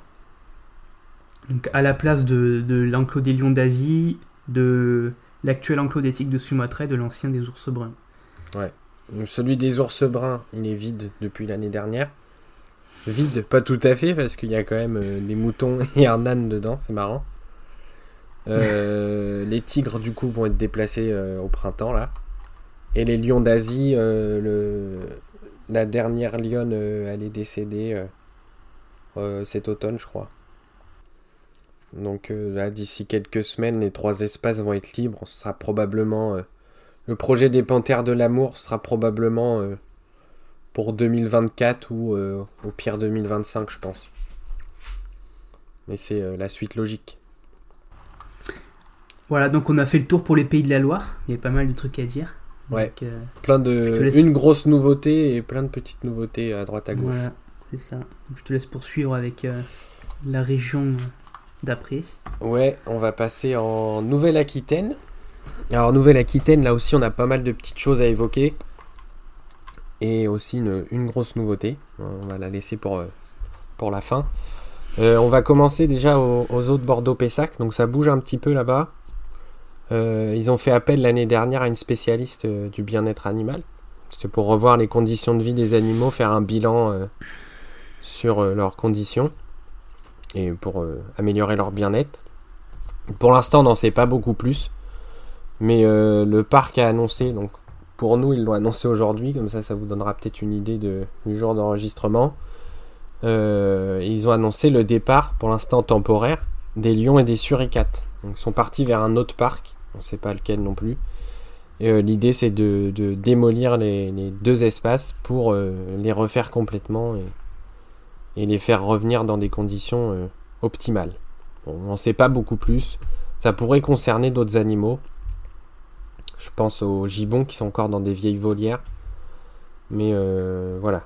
S2: Donc, à la place de, de l'enclos des lions d'Asie, de l'actuel enclos d'éthique de Sumatra et de l'ancien des ours bruns.
S1: Ouais. celui des ours bruns, il est vide depuis l'année dernière. Vide, pas tout à fait, parce qu'il y a quand même euh, des moutons et un âne dedans, c'est marrant. Euh, les tigres, du coup, vont être déplacés euh, au printemps, là. Et les lions d'Asie, le... la dernière lionne, elle est décédée cet automne, je crois. Donc euh, là, d'ici quelques semaines, les trois espaces vont être libres. Ce sera probablement euh, le projet des Panthères de l'amour sera probablement euh, pour 2024 ou au pire 2025, je pense. Mais c'est la suite logique.
S2: Voilà, donc on a fait le tour pour les pays de la Loire. Il y a pas mal de trucs à dire.
S1: ouais. plein de une grosse nouveauté et plein de petites nouveautés à droite à gauche. Voilà,
S2: c'est ça. je te laisse poursuivre avec la région d'après.
S1: Ouais, on va passer en Nouvelle-Aquitaine. Alors Nouvelle-Aquitaine, là aussi on a pas mal de petites choses à évoquer. Et aussi une, grosse nouveauté. On va la laisser pour, euh, pour la fin. Euh, on va commencer déjà aux, eaux de Bordeaux-Pessac. Donc ça bouge un petit peu là-bas. Euh, ils ont fait appel l'année dernière à une spécialiste du bien-être animal. C'était pour revoir les conditions de vie des animaux, faire un bilan sur leurs conditions et pour euh, améliorer leur bien-être. Pour l'instant, on n'en sait pas beaucoup plus. Mais euh, le parc a annoncé, donc pour nous, ils l'ont annoncé aujourd'hui, comme ça, ça vous donnera peut-être une idée du jour d'enregistrement. Euh, ils ont annoncé le départ, pour l'instant temporaire, des lions et des suricates. Donc, ils sont partis vers un autre parc, on ne sait pas lequel non plus. L'idée, c'est de, démolir les, deux espaces pour les refaire complètement et, les faire revenir dans des conditions euh, optimales. on n'en sait pas beaucoup plus. Ça pourrait concerner d'autres animaux. Je pense aux gibbons qui sont encore dans des vieilles volières. Mais euh, voilà,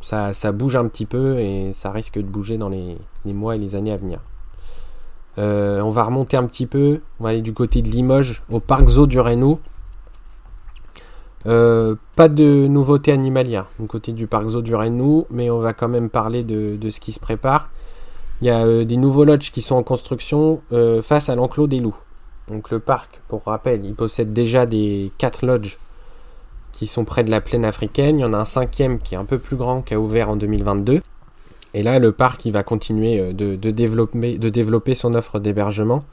S1: ça, ça, bouge un petit peu et ça risque de bouger dans les, mois et les années à venir. Euh, on va remonter un petit peu, on va aller du côté de Limoges, au parc zoo du. Euh, pas de nouveautés animalières du côté du parc zoo du mais on va quand même parler de, ce qui se prépare. Il y a euh, des nouveaux lodges qui sont en construction face à l'enclos des loups. Donc le parc, pour rappel, il possède déjà des 4 lodges qui sont près de la plaine africaine. Il y en a un cinquième qui est un peu plus grand qui a ouvert en 2022. Et là, le parc, va continuer de, développer, de développer son offre d'hébergement.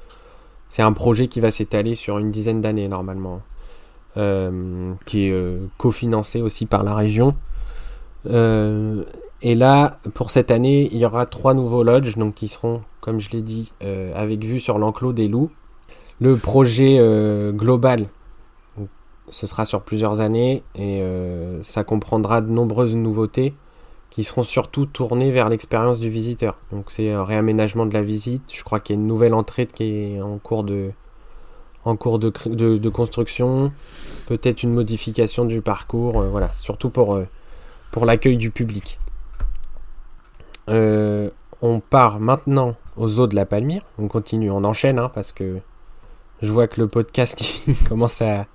S1: C'est un projet qui va s'étaler sur une dizaine d'années normalement. Euh, qui est euh, cofinancé aussi par la région. Euh, et là, pour cette année, il y aura trois nouveaux lodges, donc qui seront, comme je l'ai dit, avec vue sur l'enclos des loups. Le projet global, ce sera sur plusieurs années et ça comprendra de nombreuses nouveautés qui seront surtout tournées vers l'expérience du visiteur. Donc c'est un réaménagement de la visite. Je crois qu'il y a une nouvelle entrée qui est en cours de, en cours de, de, construction, peut-être une modification du parcours, euh, voilà, surtout pour, euh, pour l'accueil du public. Euh, on part maintenant aux eaux de la Palmyre, on continue, on enchaîne, hein, parce que je vois que le podcast commence à,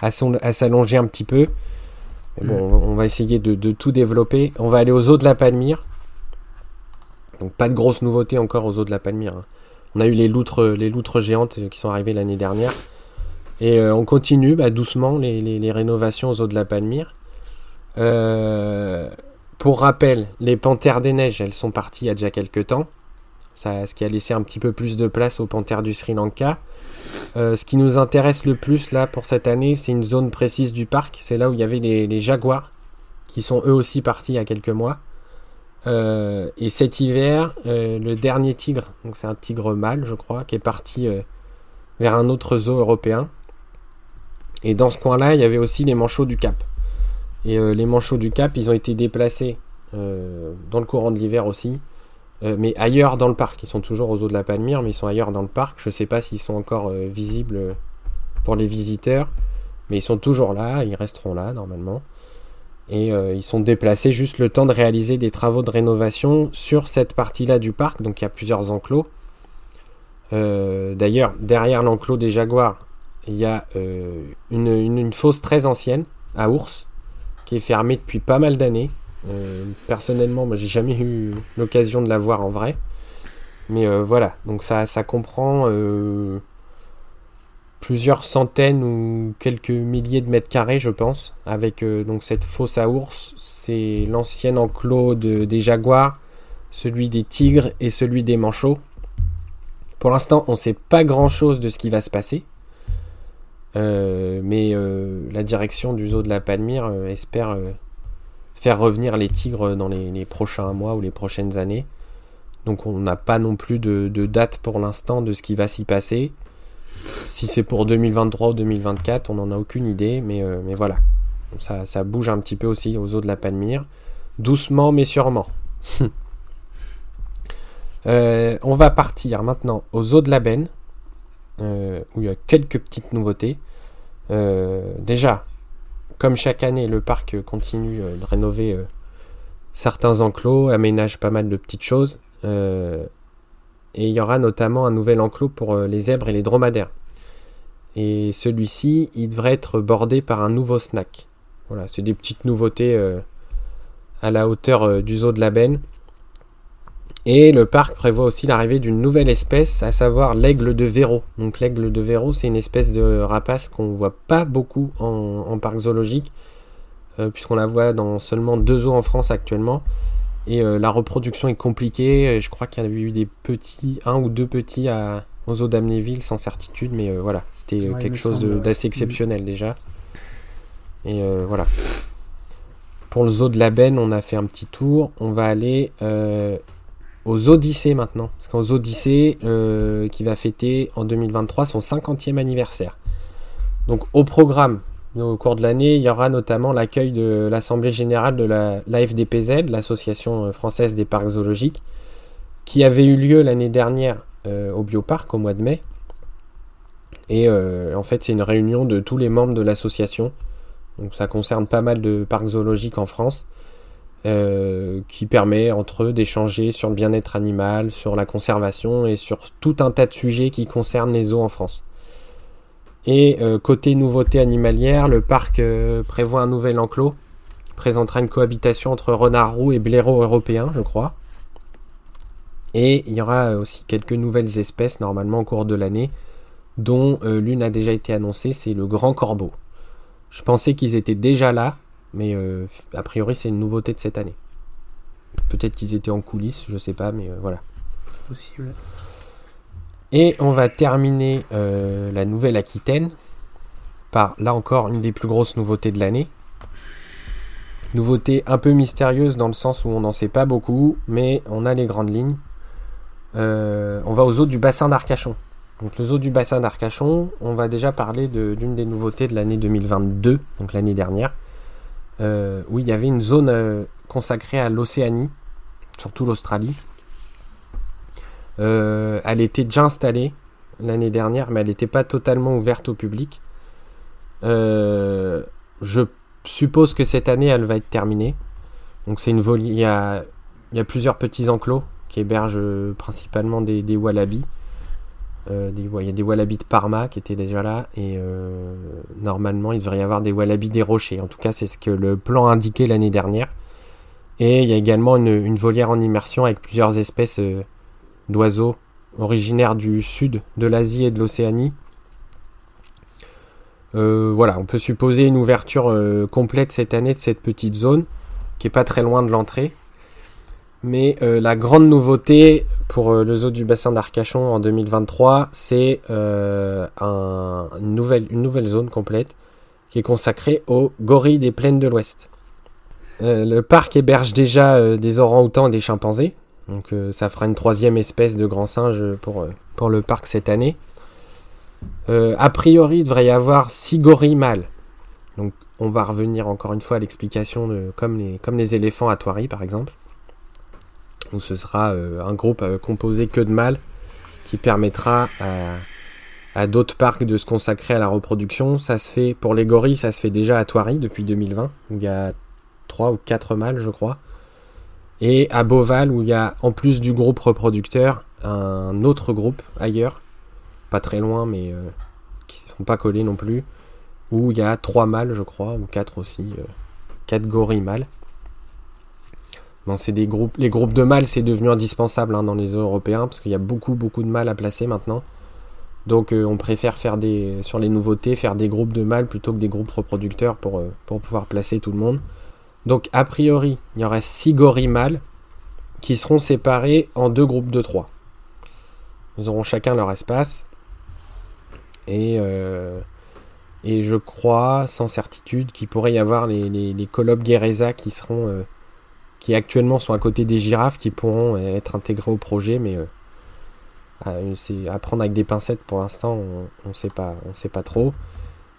S1: à, s'allonger un petit peu. Bon, mm. on va essayer de, de, tout développer. On va aller aux eaux de la Palmyre. Donc pas de grosses nouveautés encore aux eaux de la Palmyre. Hein. On a eu les loutres, les loutres géantes qui sont arrivées l'année dernière. Et on continue bah, doucement les, rénovations aux eaux de la Palmyre. pour rappel, les Panthères des Neiges, elles sont parties il y a déjà quelques temps. Ça, ce qui a laissé un petit peu plus de place aux Panthères du Sri Lanka. Ce qui nous intéresse le plus là pour cette année, c'est une zone précise du parc. C'est là où il y avait les jaguars qui sont eux aussi partis il y a quelques mois. Euh, et cet hiver, euh, le dernier tigre, donc c'est un tigre mâle, je crois, qui est parti euh, vers un autre zoo européen. Et dans ce coin-là, il y avait aussi les manchots du Cap. Et les manchots du Cap, ils ont été déplacés dans le courant de l'hiver aussi, mais ailleurs dans le parc. Ils sont toujours aux eaux de la Palmyre, mais ils sont ailleurs dans le parc. Je ne sais pas s'ils sont encore visibles pour les visiteurs, mais ils sont toujours là, ils resteront là normalement et euh, ils sont déplacés juste le temps de réaliser des travaux de rénovation sur cette partie-là du parc. Donc il y a plusieurs enclos. Euh, d'ailleurs, derrière l'enclos des jaguars, il y a euh, une, fosse très ancienne à ours qui est fermée depuis pas mal d'années. Personnellement, moi j'ai jamais eu l'occasion de la voir en vrai. Mais voilà, donc ça, comprend plusieurs centaines ou quelques milliers de mètres carrés, je pense, avec euh, donc cette fosse à ours. C'est l'ancien enclos des jaguars, celui des tigres et celui des manchots. Pour l'instant, on ne sait pas grand-chose de ce qui va se passer. Euh, mais euh, la direction du zoo de la Palmyre espère faire revenir les tigres dans les, prochains mois ou les prochaines années. Donc on n'a pas non plus de date pour l'instant de ce qui va s'y passer. Si c'est pour 2023 ou 2024, on n'en a aucune idée, mais, euh, mais voilà. Ça, ça, bouge un petit peu aussi aux eaux de la Palmyre. Doucement mais sûrement. Euh, on va partir maintenant aux eaux de la Benne, euh, où il y a quelques petites nouveautés. déjà, comme chaque année, le parc continue de rénover certains enclos, aménage pas mal de petites choses et il y aura notamment un nouvel enclos pour euh, les zèbres et les dromadaires. Et celui-ci, il devrait être bordé par un nouveau snack. Voilà, c'est des petites nouveautés euh, à la hauteur euh, du zoo de la Benne. Et le parc prévoit aussi l'arrivée d'une nouvelle espèce, à savoir l'aigle de Véro. Donc l'aigle de Véro, c'est une espèce de rapace qu'on voit pas beaucoup en, parc zoologique, puisqu'on la voit dans seulement deux zoos en France actuellement. Et euh, la reproduction est compliquée. Je crois qu'il y a eu des petits, un ou deux petits à, aux eaux d'Amnéville sans certitude, mais euh, voilà, c'était quelque chose d'assez exceptionnel déjà. Et euh, voilà. Pour le zoo de la Benne, on a fait un petit tour. On va aller aux Odyssées maintenant. Parce qu'aux Odyssées, qui va fêter en 2023 son 50e anniversaire. Donc au programme, au cours de l'année, il y aura notamment l'accueil de l'Assemblée générale de la l'AFDPZ, l'Association française des parcs zoologiques, qui avait eu lieu l'année dernière euh, au Bioparc au mois de mai. Et euh, en fait, c'est une réunion de tous les membres de l'association. Donc ça concerne pas mal de parcs zoologiques en France, euh, qui permet entre eux d'échanger sur le bien-être animal, sur la conservation et sur tout un tas de sujets qui concernent les zoos en France. Et euh, côté nouveauté animalière, le parc euh, prévoit un nouvel enclos qui présentera une cohabitation entre renard roux et blaireau européen, je crois. Et il y aura aussi quelques nouvelles espèces normalement au cours de l'année, dont l'une a déjà été annoncée, c'est le grand corbeau. Je pensais qu'ils étaient déjà là, mais a priori c'est une nouveauté de cette année. Peut-être qu'ils étaient en coulisses, je sais pas, mais voilà. Possible. Et on va terminer euh, la Nouvelle-Aquitaine par, là encore, une des plus grosses nouveautés de l'année. Nouveauté un peu mystérieuse dans le sens où on n'en sait pas beaucoup, mais on a les grandes lignes. Euh, on va aux eaux du bassin d'Arcachon. Donc le zoo du bassin d'Arcachon, on va déjà parler d'une des nouveautés de l'année 2022, donc l'année dernière, euh, où il y avait une zone consacrée à l'Océanie, surtout l'Australie, euh, elle était déjà installée l'année dernière, mais elle n'était pas totalement ouverte au public. Euh, je suppose que cette année, elle va être terminée. Donc c'est une il y il y a plusieurs petits enclos qui hébergent principalement des, des wallabies. Euh, il y a des wallabies de Parma qui étaient déjà là et normalement il devrait y avoir des wallabies des rochers. En tout cas, c'est ce que le plan indiquait l'année dernière. Et il y a également une, volière en immersion avec plusieurs espèces d'oiseaux originaires du sud de l'Asie et de l'Océanie. voilà, on peut supposer une ouverture complète cette année de cette petite zone, qui est pas très loin de l'entrée. Mais la grande nouveauté pour le zoo du bassin d'Arcachon en 2023, c'est une, nouvelle, une nouvelle zone complète qui est consacrée aux gorilles des plaines de l'Ouest. le parc héberge déjà des orang-outans et des chimpanzés, donc euh, ça fera une troisième espèce de grand singe pour, euh, le parc cette année. Euh, a priori, il devrait y avoir six gorilles mâles. Donc on va revenir encore une fois à l'explication de comme les, comme les éléphants à Thoiry par exemple. Où ce sera un groupe composé que de mâles qui permettra à, d'autres parcs de se consacrer à la reproduction. Ça se fait pour les gorilles, ça se fait déjà à Thoiry depuis 2020. Où il y a trois ou quatre mâles, je crois. Et à Beauval, où il y a en plus du groupe reproducteur, un autre groupe ailleurs, pas très loin, mais euh, qui ne sont pas collés non plus, où il y a trois mâles, je crois, ou quatre aussi, euh, quatre gorilles mâles. Les groupes de mâles, c'est devenu indispensable hein, dans les zoos européens, parce qu'il y a beaucoup, beaucoup de mâles à placer maintenant. Donc euh, on préfère faire des, sur les nouveautés, faire des groupes de mâles plutôt que des groupes reproducteurs pour, pour pouvoir placer tout le monde. Donc a priori, il y aurait 6 gorilles mâles qui seront séparés en deux groupes de 3. Ils auront chacun leur espace. Et, euh, et je crois, sans certitude, qu'il pourrait y avoir les, les, les qui seront. Euh, qui actuellement sont à côté des girafes, qui pourront être intégrés au projet, mais euh, c'est à prendre avec des pincettes pour l'instant, on ne sait, pas, on sait pas trop.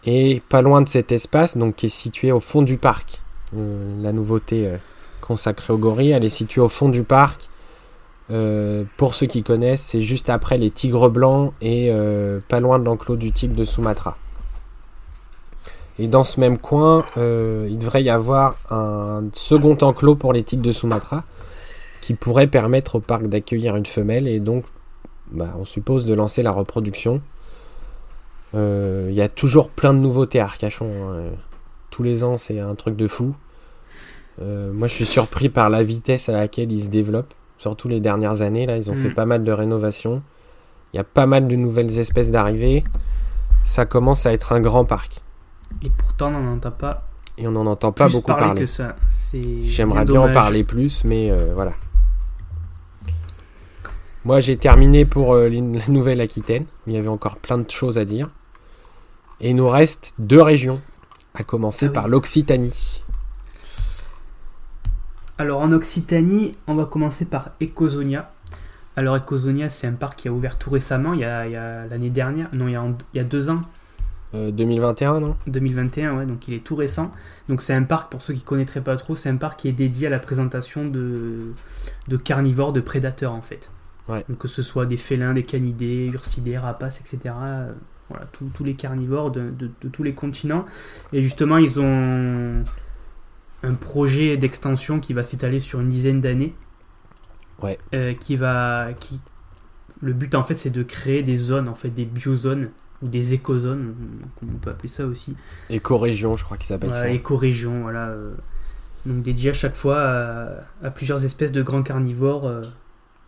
S1: Et pas loin de cet espace, donc qui est situé au fond du parc, euh, la nouveauté euh, consacrée aux gorilles. Elle est située au fond du parc. Euh, pour ceux qui connaissent, c'est juste après les tigres blancs et pas loin de l'enclos du tigre de Sumatra. Et dans ce même coin, il devrait y avoir un second enclos pour les tigres de Sumatra qui pourrait permettre au parc d'accueillir une femelle et donc bah, on suppose de lancer la reproduction. Il y a toujours plein de nouveautés à Arcachon. Hein tous les ans, c'est un truc de fou. Euh, moi, je suis surpris par la vitesse à laquelle ils se développent. Surtout les dernières années, là, ils ont fait mm. pas mal de rénovations. Il y a pas mal de nouvelles espèces d'arrivées. Ça commence à être un grand parc.
S2: Et pourtant, on n'en entend pas.
S1: Et on n'en entend pas beaucoup parler. J'aimerais bien en parler plus, mais euh, voilà. Moi, j'ai terminé pour euh, la Nouvelle-Aquitaine. Il y avait encore plein de choses à dire. Et il nous reste deux régions à commencer ah par l'Occitanie.
S2: Alors en Occitanie, on va commencer par Ecosonia. Alors Ecosonia, c'est un parc qui a ouvert tout récemment, il y a, l'année dernière, non, il y a, deux ans.
S1: 2021, euh, non?
S2: 2021, ouais, donc il est tout récent. Donc c'est un parc, pour ceux qui ne connaîtraient pas trop, c'est un parc qui est dédié à la présentation de, de carnivores, de prédateurs en fait. Donc que ce soit des félins, des canidés, ursidés, rapaces, etc. Voilà, tous les carnivores de, tous les continents. Et justement, ils ont un projet d'extension qui va s'étaler sur une dizaine d'années.
S1: Ouais.
S2: Euh, qui va. Qui... Le but, en fait, c'est de créer des zones, en fait, des biozones ou des écozones, on peut appeler ça aussi.
S1: Éco-région, je crois qu'ils s'appelle ça.
S2: Éco-région, voilà. Euh. donc dédié à chaque fois à, plusieurs espèces de grands carnivores. Euh,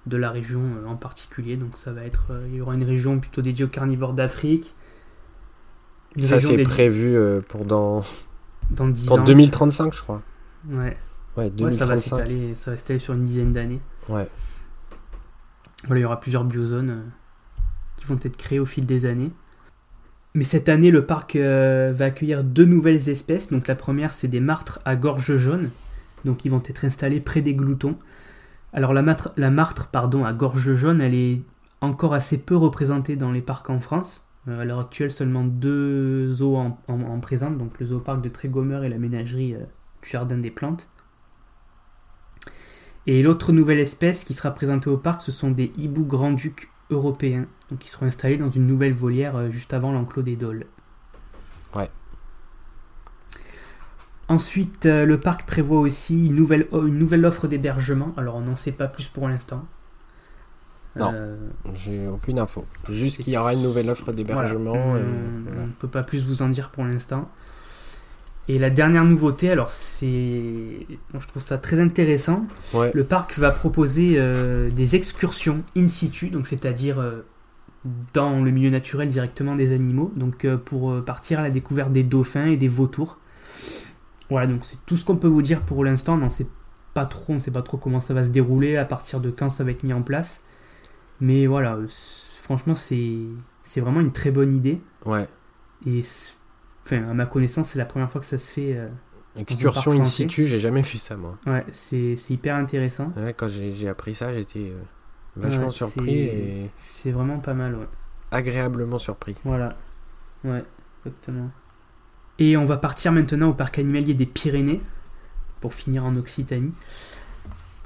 S2: de la région euh, en particulier. Donc ça va être, il y aura une région plutôt dédiée aux carnivores d'Afrique.
S1: Ça c'est prévu pour dans,
S2: dans 10
S1: pour 2035 je crois.
S2: Ouais.
S1: Ouais, 2035.
S2: ça va s'étaler, ça va s'étaler sur une dizaine d'années.
S1: Ouais.
S2: Voilà, il y aura plusieurs biozones qui vont être créées au fil des années. Mais cette année, le parc va accueillir deux nouvelles espèces. Donc la première, c'est des martres à gorge jaune. Donc ils vont être installés près des gloutons. Alors la, martre, à gorge jaune, elle est encore assez peu représentée dans les parcs en France. Euh, à l'heure actuelle, seulement deux zoos en, en, présentent, donc le zooparc de Trégomeur et la ménagerie euh, du Jardin des Plantes. Et l'autre nouvelle espèce qui sera présentée au parc, ce sont des hiboux grand-ducs européens, donc qui seront installés dans une nouvelle volière euh, juste avant l'enclos des Doles.
S1: Ouais.
S2: Ensuite, euh, le parc prévoit aussi une nouvelle, une nouvelle offre d'hébergement. Alors, on n'en sait pas plus pour l'instant.
S1: Non, euh, j'ai aucune info. Juste qu'il y aura une nouvelle offre d'hébergement. On
S2: ne peut pas plus vous en dire pour l'instant. Et la dernière nouveauté, alors c'est, je trouve ça très intéressant. Le parc va proposer euh, des excursions in situ, donc c'est-à-dire dans le milieu naturel directement des animaux, donc pour partir à la découverte des dauphins et des vautours. Voilà, donc c'est tout ce qu'on peut vous dire pour l'instant. On ne sait pas trop, on sait pas trop comment ça va se dérouler, à partir de quand ça va être mis en place. Mais voilà, franchement, c'est c'est vraiment une très bonne idée.
S1: Ouais.
S2: Et enfin, à ma connaissance, c'est la première fois que ça se fait. Euh,
S1: Excursion in situ, j'ai jamais vu ça moi.
S2: Ouais, c'est hyper intéressant.
S1: Ouais, quand j'ai appris ça, j'étais euh, vachement surpris. Et...
S2: C'est vraiment pas mal, ouais.
S1: Agréablement surpris.
S2: Voilà. Ouais, exactement. Et on va partir maintenant au parc animalier des Pyrénées, pour finir en Occitanie.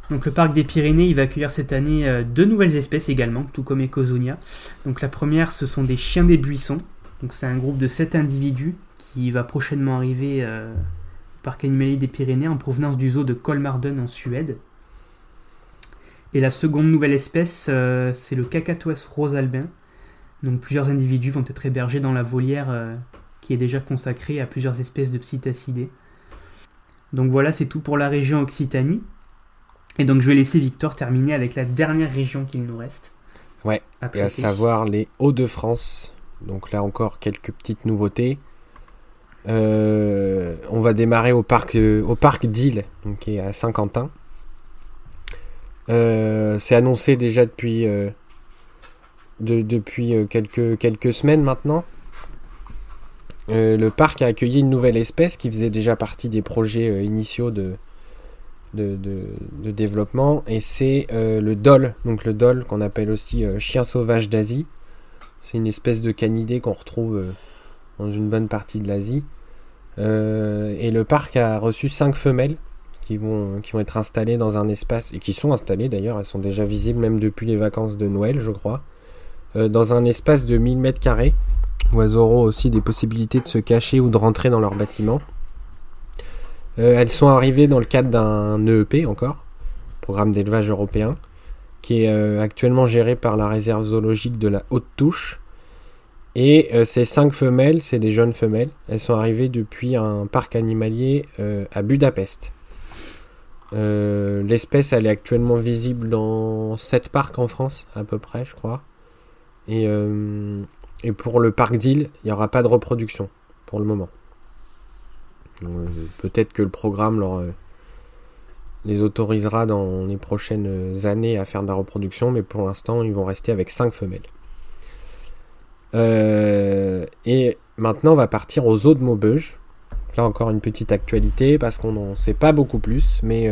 S2: Donc le parc des Pyrénées, il va accueillir cette année euh, deux nouvelles espèces également, tout comme Ecozonia. Donc la première, ce sont des chiens des buissons. Donc c'est un groupe de sept individus qui va prochainement arriver euh, au parc animalier des Pyrénées en provenance du zoo de Kolmarden en Suède. Et la seconde nouvelle espèce, euh, c'est le cacatoès rosalbin. Donc plusieurs individus vont être hébergés dans la volière qui est déjà consacrée à plusieurs espèces de psittacidés. Donc voilà, c'est tout pour la région Occitanie. Et donc je vais laisser Victor terminer avec la dernière région qu'il nous reste.
S1: Ouais, à et à savoir les Hauts-de-France. Donc là encore quelques petites nouveautés. Euh, on va démarrer au parc, euh, qui est à Saint-Quentin. Euh, c'est annoncé déjà depuis, depuis quelques, semaines maintenant. le parc a accueilli une nouvelle espèce qui faisait déjà partie des projets initiaux de, développement et c'est euh, le dol, donc le dol qu'on appelle aussi euh, chien sauvage d'Asie. C'est une espèce de canidé qu'on retrouve euh, dans une bonne partie de l'Asie. Et le parc a reçu 5 femelles qui vont, être installées dans un espace, et qui sont installées d'ailleurs, elles sont déjà visibles même depuis les vacances de Noël, je crois, dans un espace de 1000 mètres carrés, où elles auront aussi des possibilités de se cacher ou de rentrer dans leur bâtiment. Euh, elles sont arrivées dans le cadre d'un EEP encore, programme d'élevage européen, qui est euh, actuellement géré par la réserve zoologique de la Haute Touche. Et euh, ces cinq femelles, c'est des jeunes femelles. Elles sont arrivées depuis un parc animalier à Budapest. L'espèce, elle est actuellement visible dans sept parcs en France, à peu près, je crois. Et, et pour le parc d'île, il n'y aura pas de reproduction pour le moment. Euh, peut-être que le programme leur, euh, les autorisera dans les prochaines années à faire de la reproduction, mais pour l'instant, ils vont rester avec 5 femelles. Euh, et maintenant, on va partir aux eaux de Maubeuge. Là encore une petite actualité parce qu'on n'en sait pas beaucoup plus, mais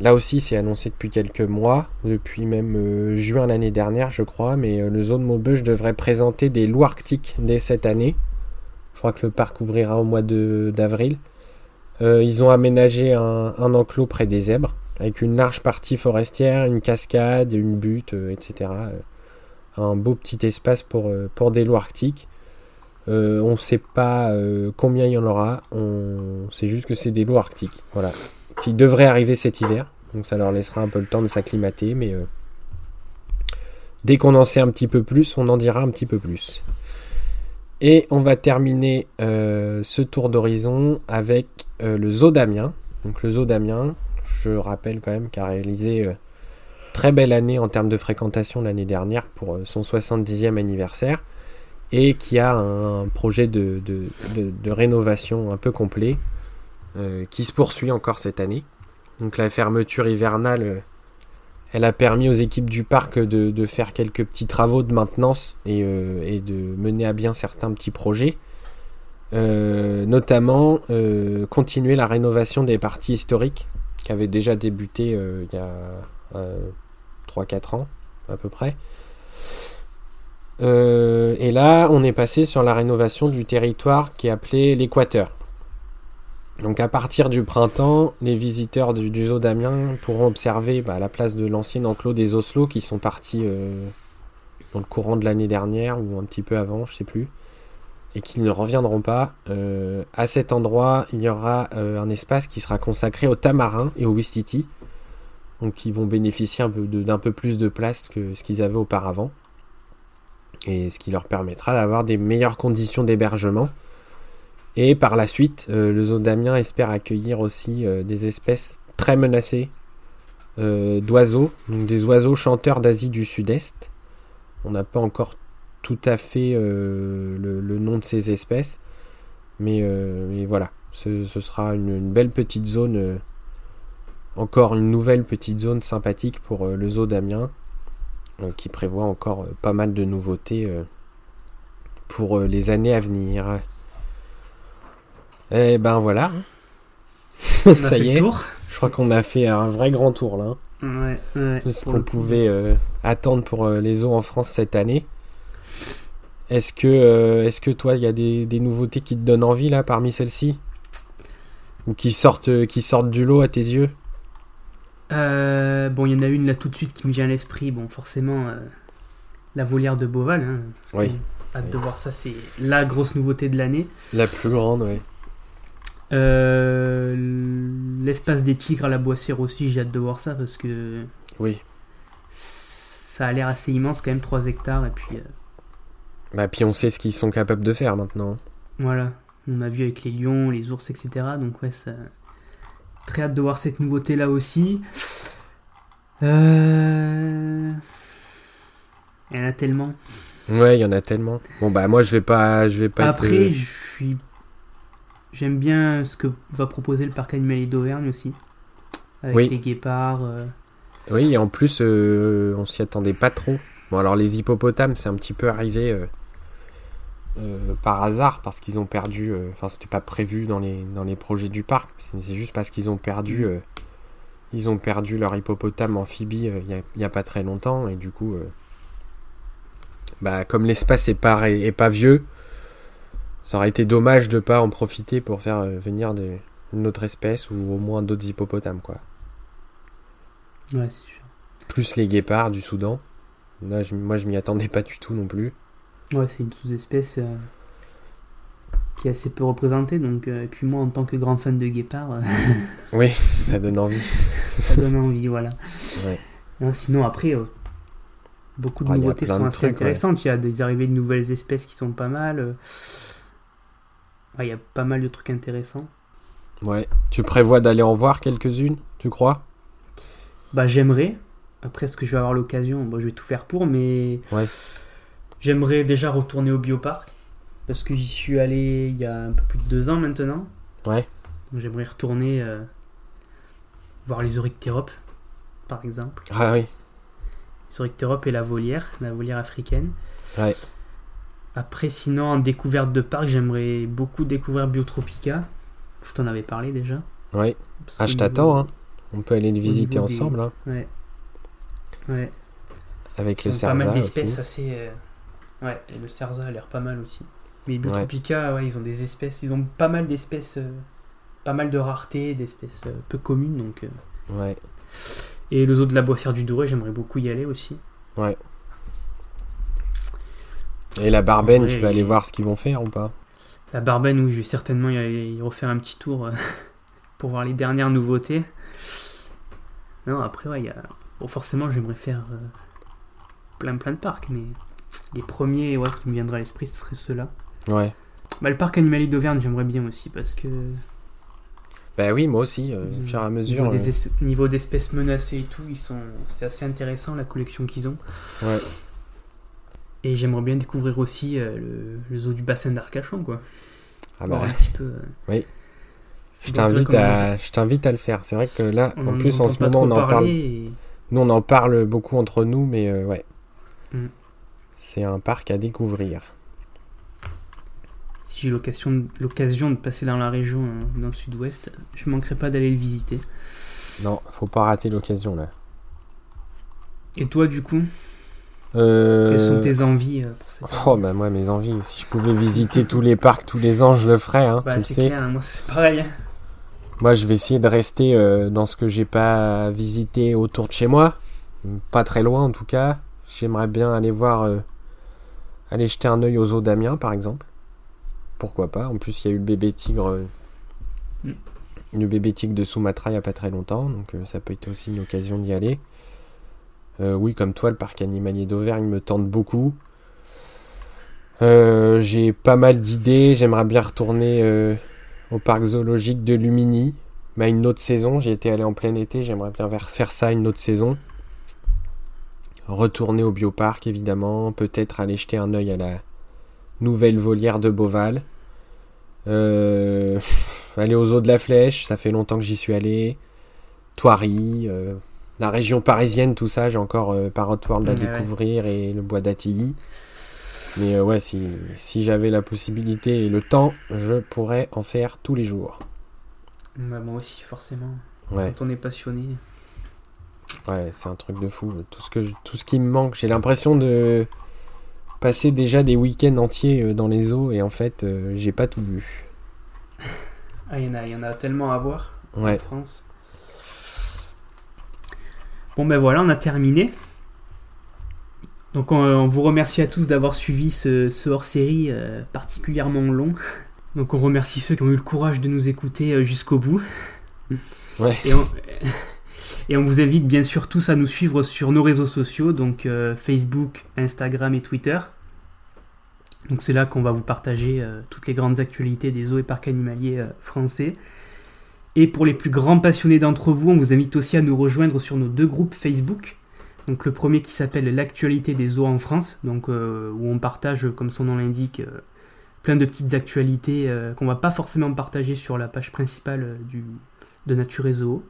S1: là aussi c'est annoncé depuis quelques mois, depuis même juin l'année dernière je crois, mais le zoo de Maubeuge devrait présenter des loups arctiques dès cette année. Je crois que le parc ouvrira au mois d'avril. Euh, ils ont aménagé un, enclos près des zèbres, avec une large partie forestière, une cascade, une butte, euh, etc. Euh, un beau petit espace pour, pour des loups arctiques. on ne sait pas combien il y en aura, on sait juste que c'est des loups arctiques, voilà, qui devraient arriver cet hiver. Donc ça leur laissera un peu le temps de s'acclimater, mais dès qu'on en sait un petit peu plus, on en dira un petit peu plus. Et on va terminer euh, ce tour d'horizon avec euh, le zoo d'Amiens. Donc le zoo d'Amiens, je rappelle quand même, qu'a réalisé euh, très belle année en termes de fréquentation l'année dernière pour son 70e anniversaire et qui a un projet de, de rénovation un peu complet qui se poursuit encore cette année. Donc la fermeture hivernale elle a permis aux équipes du parc de, faire quelques petits travaux de maintenance et, euh, de mener à bien certains petits projets. Euh, notamment euh, continuer la rénovation des parties historiques qui avaient déjà débuté il y a 3-4 ans à peu près. et là, on est passé sur la rénovation du territoire qui est appelé l'Équateur. Donc à partir du printemps, les visiteurs du, zoo d'Amiens pourront observer bah, la place de l'ancien enclos des Oslo qui sont partis euh, dans le courant de l'année dernière ou un petit peu avant, je sais plus, et qui ne reviendront pas. Euh, à cet endroit, il y aura euh, un espace qui sera consacré aux tamarins et aux wistiti, donc ils vont bénéficier d'un peu, plus de place que ce qu'ils avaient auparavant, et ce qui leur permettra d'avoir des meilleures conditions d'hébergement. Et par la suite, euh, le zoo d'Amiens espère accueillir aussi euh, des espèces très menacées euh, d'oiseaux, donc des oiseaux chanteurs d'Asie du Sud-Est, On n'a pas encore tout à fait le, nom de ces espèces. Mais, voilà, ce, sera une, belle petite zone, encore une nouvelle petite zone sympathique pour le zoo d'Amiens, qui prévoit encore pas mal de nouveautés pour les années à venir. Et eh ben voilà. Ça y est. Je crois qu'on a fait un vrai grand tour là.
S2: Ouais, ouais,
S1: ce qu'on pouvait euh, attendre pour euh, les eaux en France cette année. Est-ce que, euh, est-ce que toi, il y a des, des, nouveautés qui te donnent envie là parmi celles-ci? Ou qui sortent, qui sortent du lot à tes yeux?
S2: Bon, il y en a une là tout de suite qui me vient à l'esprit. Bon, forcément, la volière de Beauval. Hein.
S1: Oui.
S2: Hâte de voir ça, c'est la grosse nouveauté de l'année.
S1: La plus grande, oui.
S2: Euh, l'espace des tigres à la Boissière aussi, j'ai hâte de voir ça parce que.
S1: Oui.
S2: Ça a l'air assez immense quand même, 3 hectares et puis. Euh,
S1: bah, puis on sait ce qu'ils sont capables de faire maintenant.
S2: Voilà. On a vu avec les lions, les ours, etc. Donc, ouais, ça. Très hâte de voir cette nouveauté là aussi. Euh... Il y en a tellement.
S1: Ouais, il y en a tellement. Bon bah moi je vais pas, je vais pas.
S2: Après, je suis J'aime bien ce que va proposer le parc animalier d'Auvergne aussi. Avec les guépards. Euh.
S1: Oui, et en plus, euh, on s'y attendait pas trop. Bon, alors les hippopotames, c'est un petit peu arrivé euh, par hasard parce qu'ils ont perdu. Enfin, c'était pas prévu dans les, dans les projets du parc. C'est juste parce qu'ils ont perdu. Mm. ils ont perdu leur hippopotame amphibie il n'y a, pas très longtemps. Et du coup, bah, comme l'espace est pas, est pas vieux, ça aurait été dommage de pas en profiter pour faire euh, venir des, une autre espèce ou au moins d'autres hippopotames, quoi.
S2: Ouais, c'est sûr.
S1: Plus les guépards du Soudan. Là, je, moi, je m'y attendais pas du tout non plus.
S2: Ouais, c'est une sous-espèce euh, qui est assez peu représentée. Donc, euh, et puis moi, en tant que grand fan de guépards.
S1: oui, ça donne envie.
S2: ça donne envie, voilà. Ouais. sinon, après, beaucoup de ah, nouveautés sont assez intéressantes. Il y a des arrivées de nouvelles espèces qui sont pas mal. Il y a pas mal de trucs intéressants.
S1: Ouais. Tu prévois d'aller en voir quelques-unes, tu crois?
S2: Bah j'aimerais. Après, est-ce que je vais avoir l'occasion? Bon, Je vais tout faire pour, mais...
S1: Ouais.
S2: J'aimerais déjà retourner au bioparc. Parce que j'y suis allé il y a un peu plus de deux ans maintenant.
S1: Ouais.
S2: Donc j'aimerais retourner euh, voir les oryctéropes, par exemple.
S1: Ah oui.
S2: Les oryctéropes et la volière, la volière africaine.
S1: Ouais.
S2: Après, sinon, en découverte de parc, j'aimerais beaucoup découvrir Biotropica. Je t'en avais parlé déjà.
S1: Oui. Ah, je t'attends. Hein. On peut aller le visiter ensemble. Hein.
S2: Ouais. Ouais.
S1: Avec le Cerza.
S2: Pas mal d'espèces assez. Euh, ouais, et le Cerza a l'air pas mal aussi. Mais Biotropica, ouais. ils ont des espèces. Ils ont pas mal d'espèces. Euh, pas mal de raretés, d'espèces euh, peu communes. Donc,
S1: Ouais.
S2: Et le zoo de la Boissière du Doré, j'aimerais beaucoup y aller aussi.
S1: Ouais. Et la Barben, tu vas aller voir ce qu'ils vont faire ou pas?
S2: La Barben, oui, je vais certainement y, refaire un petit tour euh, pour voir les dernières nouveautés. Non, après, ouais, y a... bon, forcément, j'aimerais faire euh, plein plein de parcs, mais les premiers ouais, qui me viendraient à l'esprit, ce seraient ceux-là.
S1: Ouais.
S2: Bah, le parc animalier d'Auvergne, j'aimerais bien aussi parce que.
S1: Bah oui, moi aussi, euh, au fur et à mesure.
S2: Niveau, des niveau d'espèces menacées et tout, ils sont, c'est assez intéressant la collection qu'ils ont.
S1: Ouais.
S2: Et j'aimerais bien découvrir aussi euh, le, zoo du bassin d'Arcachon, quoi.
S1: Ah bah,
S2: un petit peu. Euh,
S1: oui. Je t'invite à, je t'invite à le faire. C'est vrai que là, en plus, en ce moment, on en parle. Nous, on en parle beaucoup entre nous, mais euh, ouais. Mm. C'est un parc à découvrir.
S2: Si j'ai l'occasion, l'occasion de passer dans la région, dans le sud-ouest, je manquerai pas d'aller le visiter.
S1: Non, faut pas rater l'occasion là.
S2: Et toi, du coup
S1: euh...
S2: Quelles sont tes envies euh, pour cette
S1: Oh bah moi mes envies, si je pouvais visiter tous les parcs tous les ans, je le ferais, hein,
S2: bah,
S1: tu le sais.
S2: Clair, moi c'est pareil. Hein.
S1: Moi je vais essayer de rester euh, dans ce que j'ai pas visité autour de chez moi, pas très loin en tout cas. J'aimerais bien aller voir, euh, aller jeter un œil aux eaux d'Amiens par exemple. Pourquoi pas En plus il y a eu le bébé tigre, mm. le bébé tigre de Sumatra il y a pas très longtemps, donc ça peut être aussi une occasion d'y aller. Euh, oui, comme toi, le parc animalier d'Auvergne me tente beaucoup. Euh, j'ai pas mal d'idées. J'aimerais bien retourner euh, au parc zoologique de Lumini, mais à une autre saison. J'ai été allé en plein été. J'aimerais bien faire ça une autre saison. Retourner au bioparc évidemment, peut-être aller jeter un œil à la nouvelle volière de Beauval. Euh, aller aux eaux de la Flèche, ça fait longtemps que j'y suis allé. Thoiry, euh, la région parisienne, tout ça, j'ai encore euh, Parrot World à découvrir et le bois d'Atilly. Mais ouais, si, si j'avais la possibilité et le temps, je pourrais en faire tous les jours.
S2: Bah, moi aussi, forcément. Quand on est passionné.
S1: Ouais, c'est un truc de fou. Tout ce, que, tout ce qui me manque, j'ai l'impression de passer déjà des week-ends entiers euh, dans les eaux et en fait, euh, j'ai pas tout vu.
S2: Ah, il y, en a tellement à voir
S1: en
S2: France. Bon, ben voilà, on a terminé. Donc, on, vous remercie à tous d'avoir suivi ce, hors-série euh, particulièrement long. Donc, on remercie ceux qui ont eu le courage de nous écouter jusqu'au bout.
S1: Ouais.
S2: Et on vous invite bien sûr tous à nous suivre sur nos réseaux sociaux, donc euh, Facebook, Instagram et Twitter. Donc c'est là qu'on va vous partager euh, toutes les grandes actualités des zoos et parcs animaliers euh, français. Et pour les plus grands passionnés d'entre vous, on vous invite aussi à nous rejoindre sur nos deux groupes Facebook. Donc le premier qui s'appelle l'actualité des zoos en France, donc où on partage, comme son nom l'indique, plein de petites actualités qu'on va pas forcément partager sur la page principale de Nature et Zoos.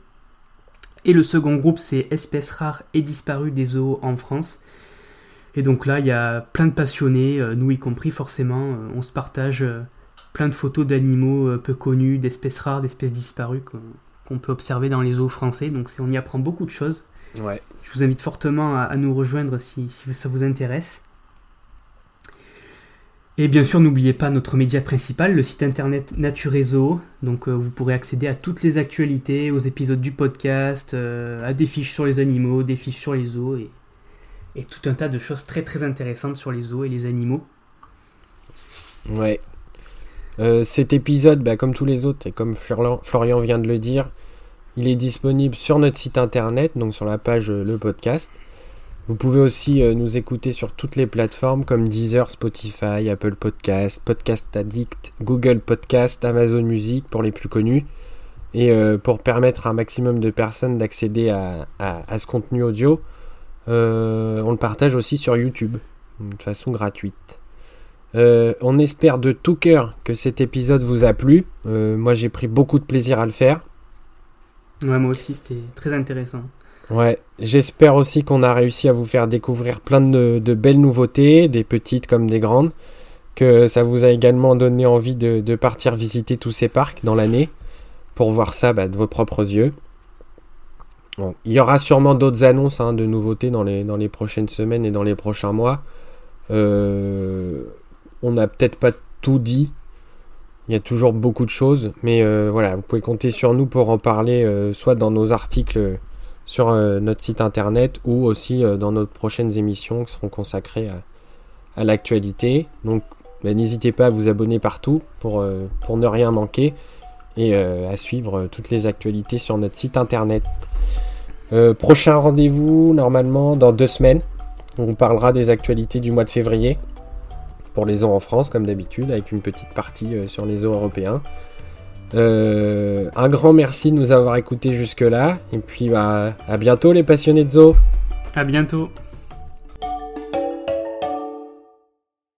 S2: Et le second groupe, c'est Espèces rares et disparues des zoos en France. Et donc là, il y a plein de passionnés, euh, nous y compris forcément. Euh, on se partage euh, plein de photos d'animaux peu connus, d'espèces rares, d'espèces disparues qu'on peut observer dans les zoos français. Donc on y apprend beaucoup de choses.
S1: Ouais.
S2: Je vous invite fortement à, nous rejoindre si, si, ça vous intéresse. Et bien sûr, n'oubliez pas notre média principal, le site internet Naturezo. Donc, euh, vous pourrez accéder à toutes les actualités, aux épisodes du podcast, euh, à des fiches sur les animaux, des fiches sur les zoos et, tout un tas de choses très très intéressantes sur les zoos et les animaux.
S1: Ouais. Euh, cet épisode, bah, comme tous les autres, et comme Florian vient de le dire, il est disponible sur notre site internet, donc sur la page Le Podcast. Vous pouvez aussi euh, nous écouter sur toutes les plateformes comme Deezer, Spotify, Apple Podcast, Podcast Addict, Google Podcast, Amazon Music pour les plus connus. Et euh, pour permettre à un maximum de personnes d'accéder à, ce contenu audio, euh, on le partage aussi sur YouTube de façon gratuite. on espère de tout cœur que cet épisode vous a plu. moi j'ai pris beaucoup de plaisir à le faire.
S2: Ouais, moi aussi c'était très intéressant.
S1: Ouais, j'espère aussi qu'on a réussi à vous faire découvrir plein de, belles nouveautés, des petites comme des grandes, que ça vous a également donné envie de, partir visiter tous ces parcs dans l'année, pour voir ça bah, de vos propres yeux. il y aura sûrement d'autres annonces hein, de nouveautés dans les, dans les prochaines semaines et dans les prochains mois. Euh, on n'a peut-être pas tout dit. Il y a toujours beaucoup de choses, mais euh, voilà, vous pouvez compter sur nous pour en parler, euh, soit dans nos articles sur euh, notre site internet ou aussi euh, dans nos prochaines émissions qui seront consacrées à, l'actualité. Donc bah, n'hésitez pas à vous abonner partout pour, euh, ne rien manquer et à suivre toutes les actualités sur notre site internet. prochain rendez-vous normalement dans deux semaines. On parlera des actualités du mois de février pour les eaux en France comme d'habitude avec une petite partie sur les eaux européens. Euh, un grand merci de nous avoir écoutés jusque-là. Et puis bah, à bientôt les passionnés de zoo.
S2: À bientôt.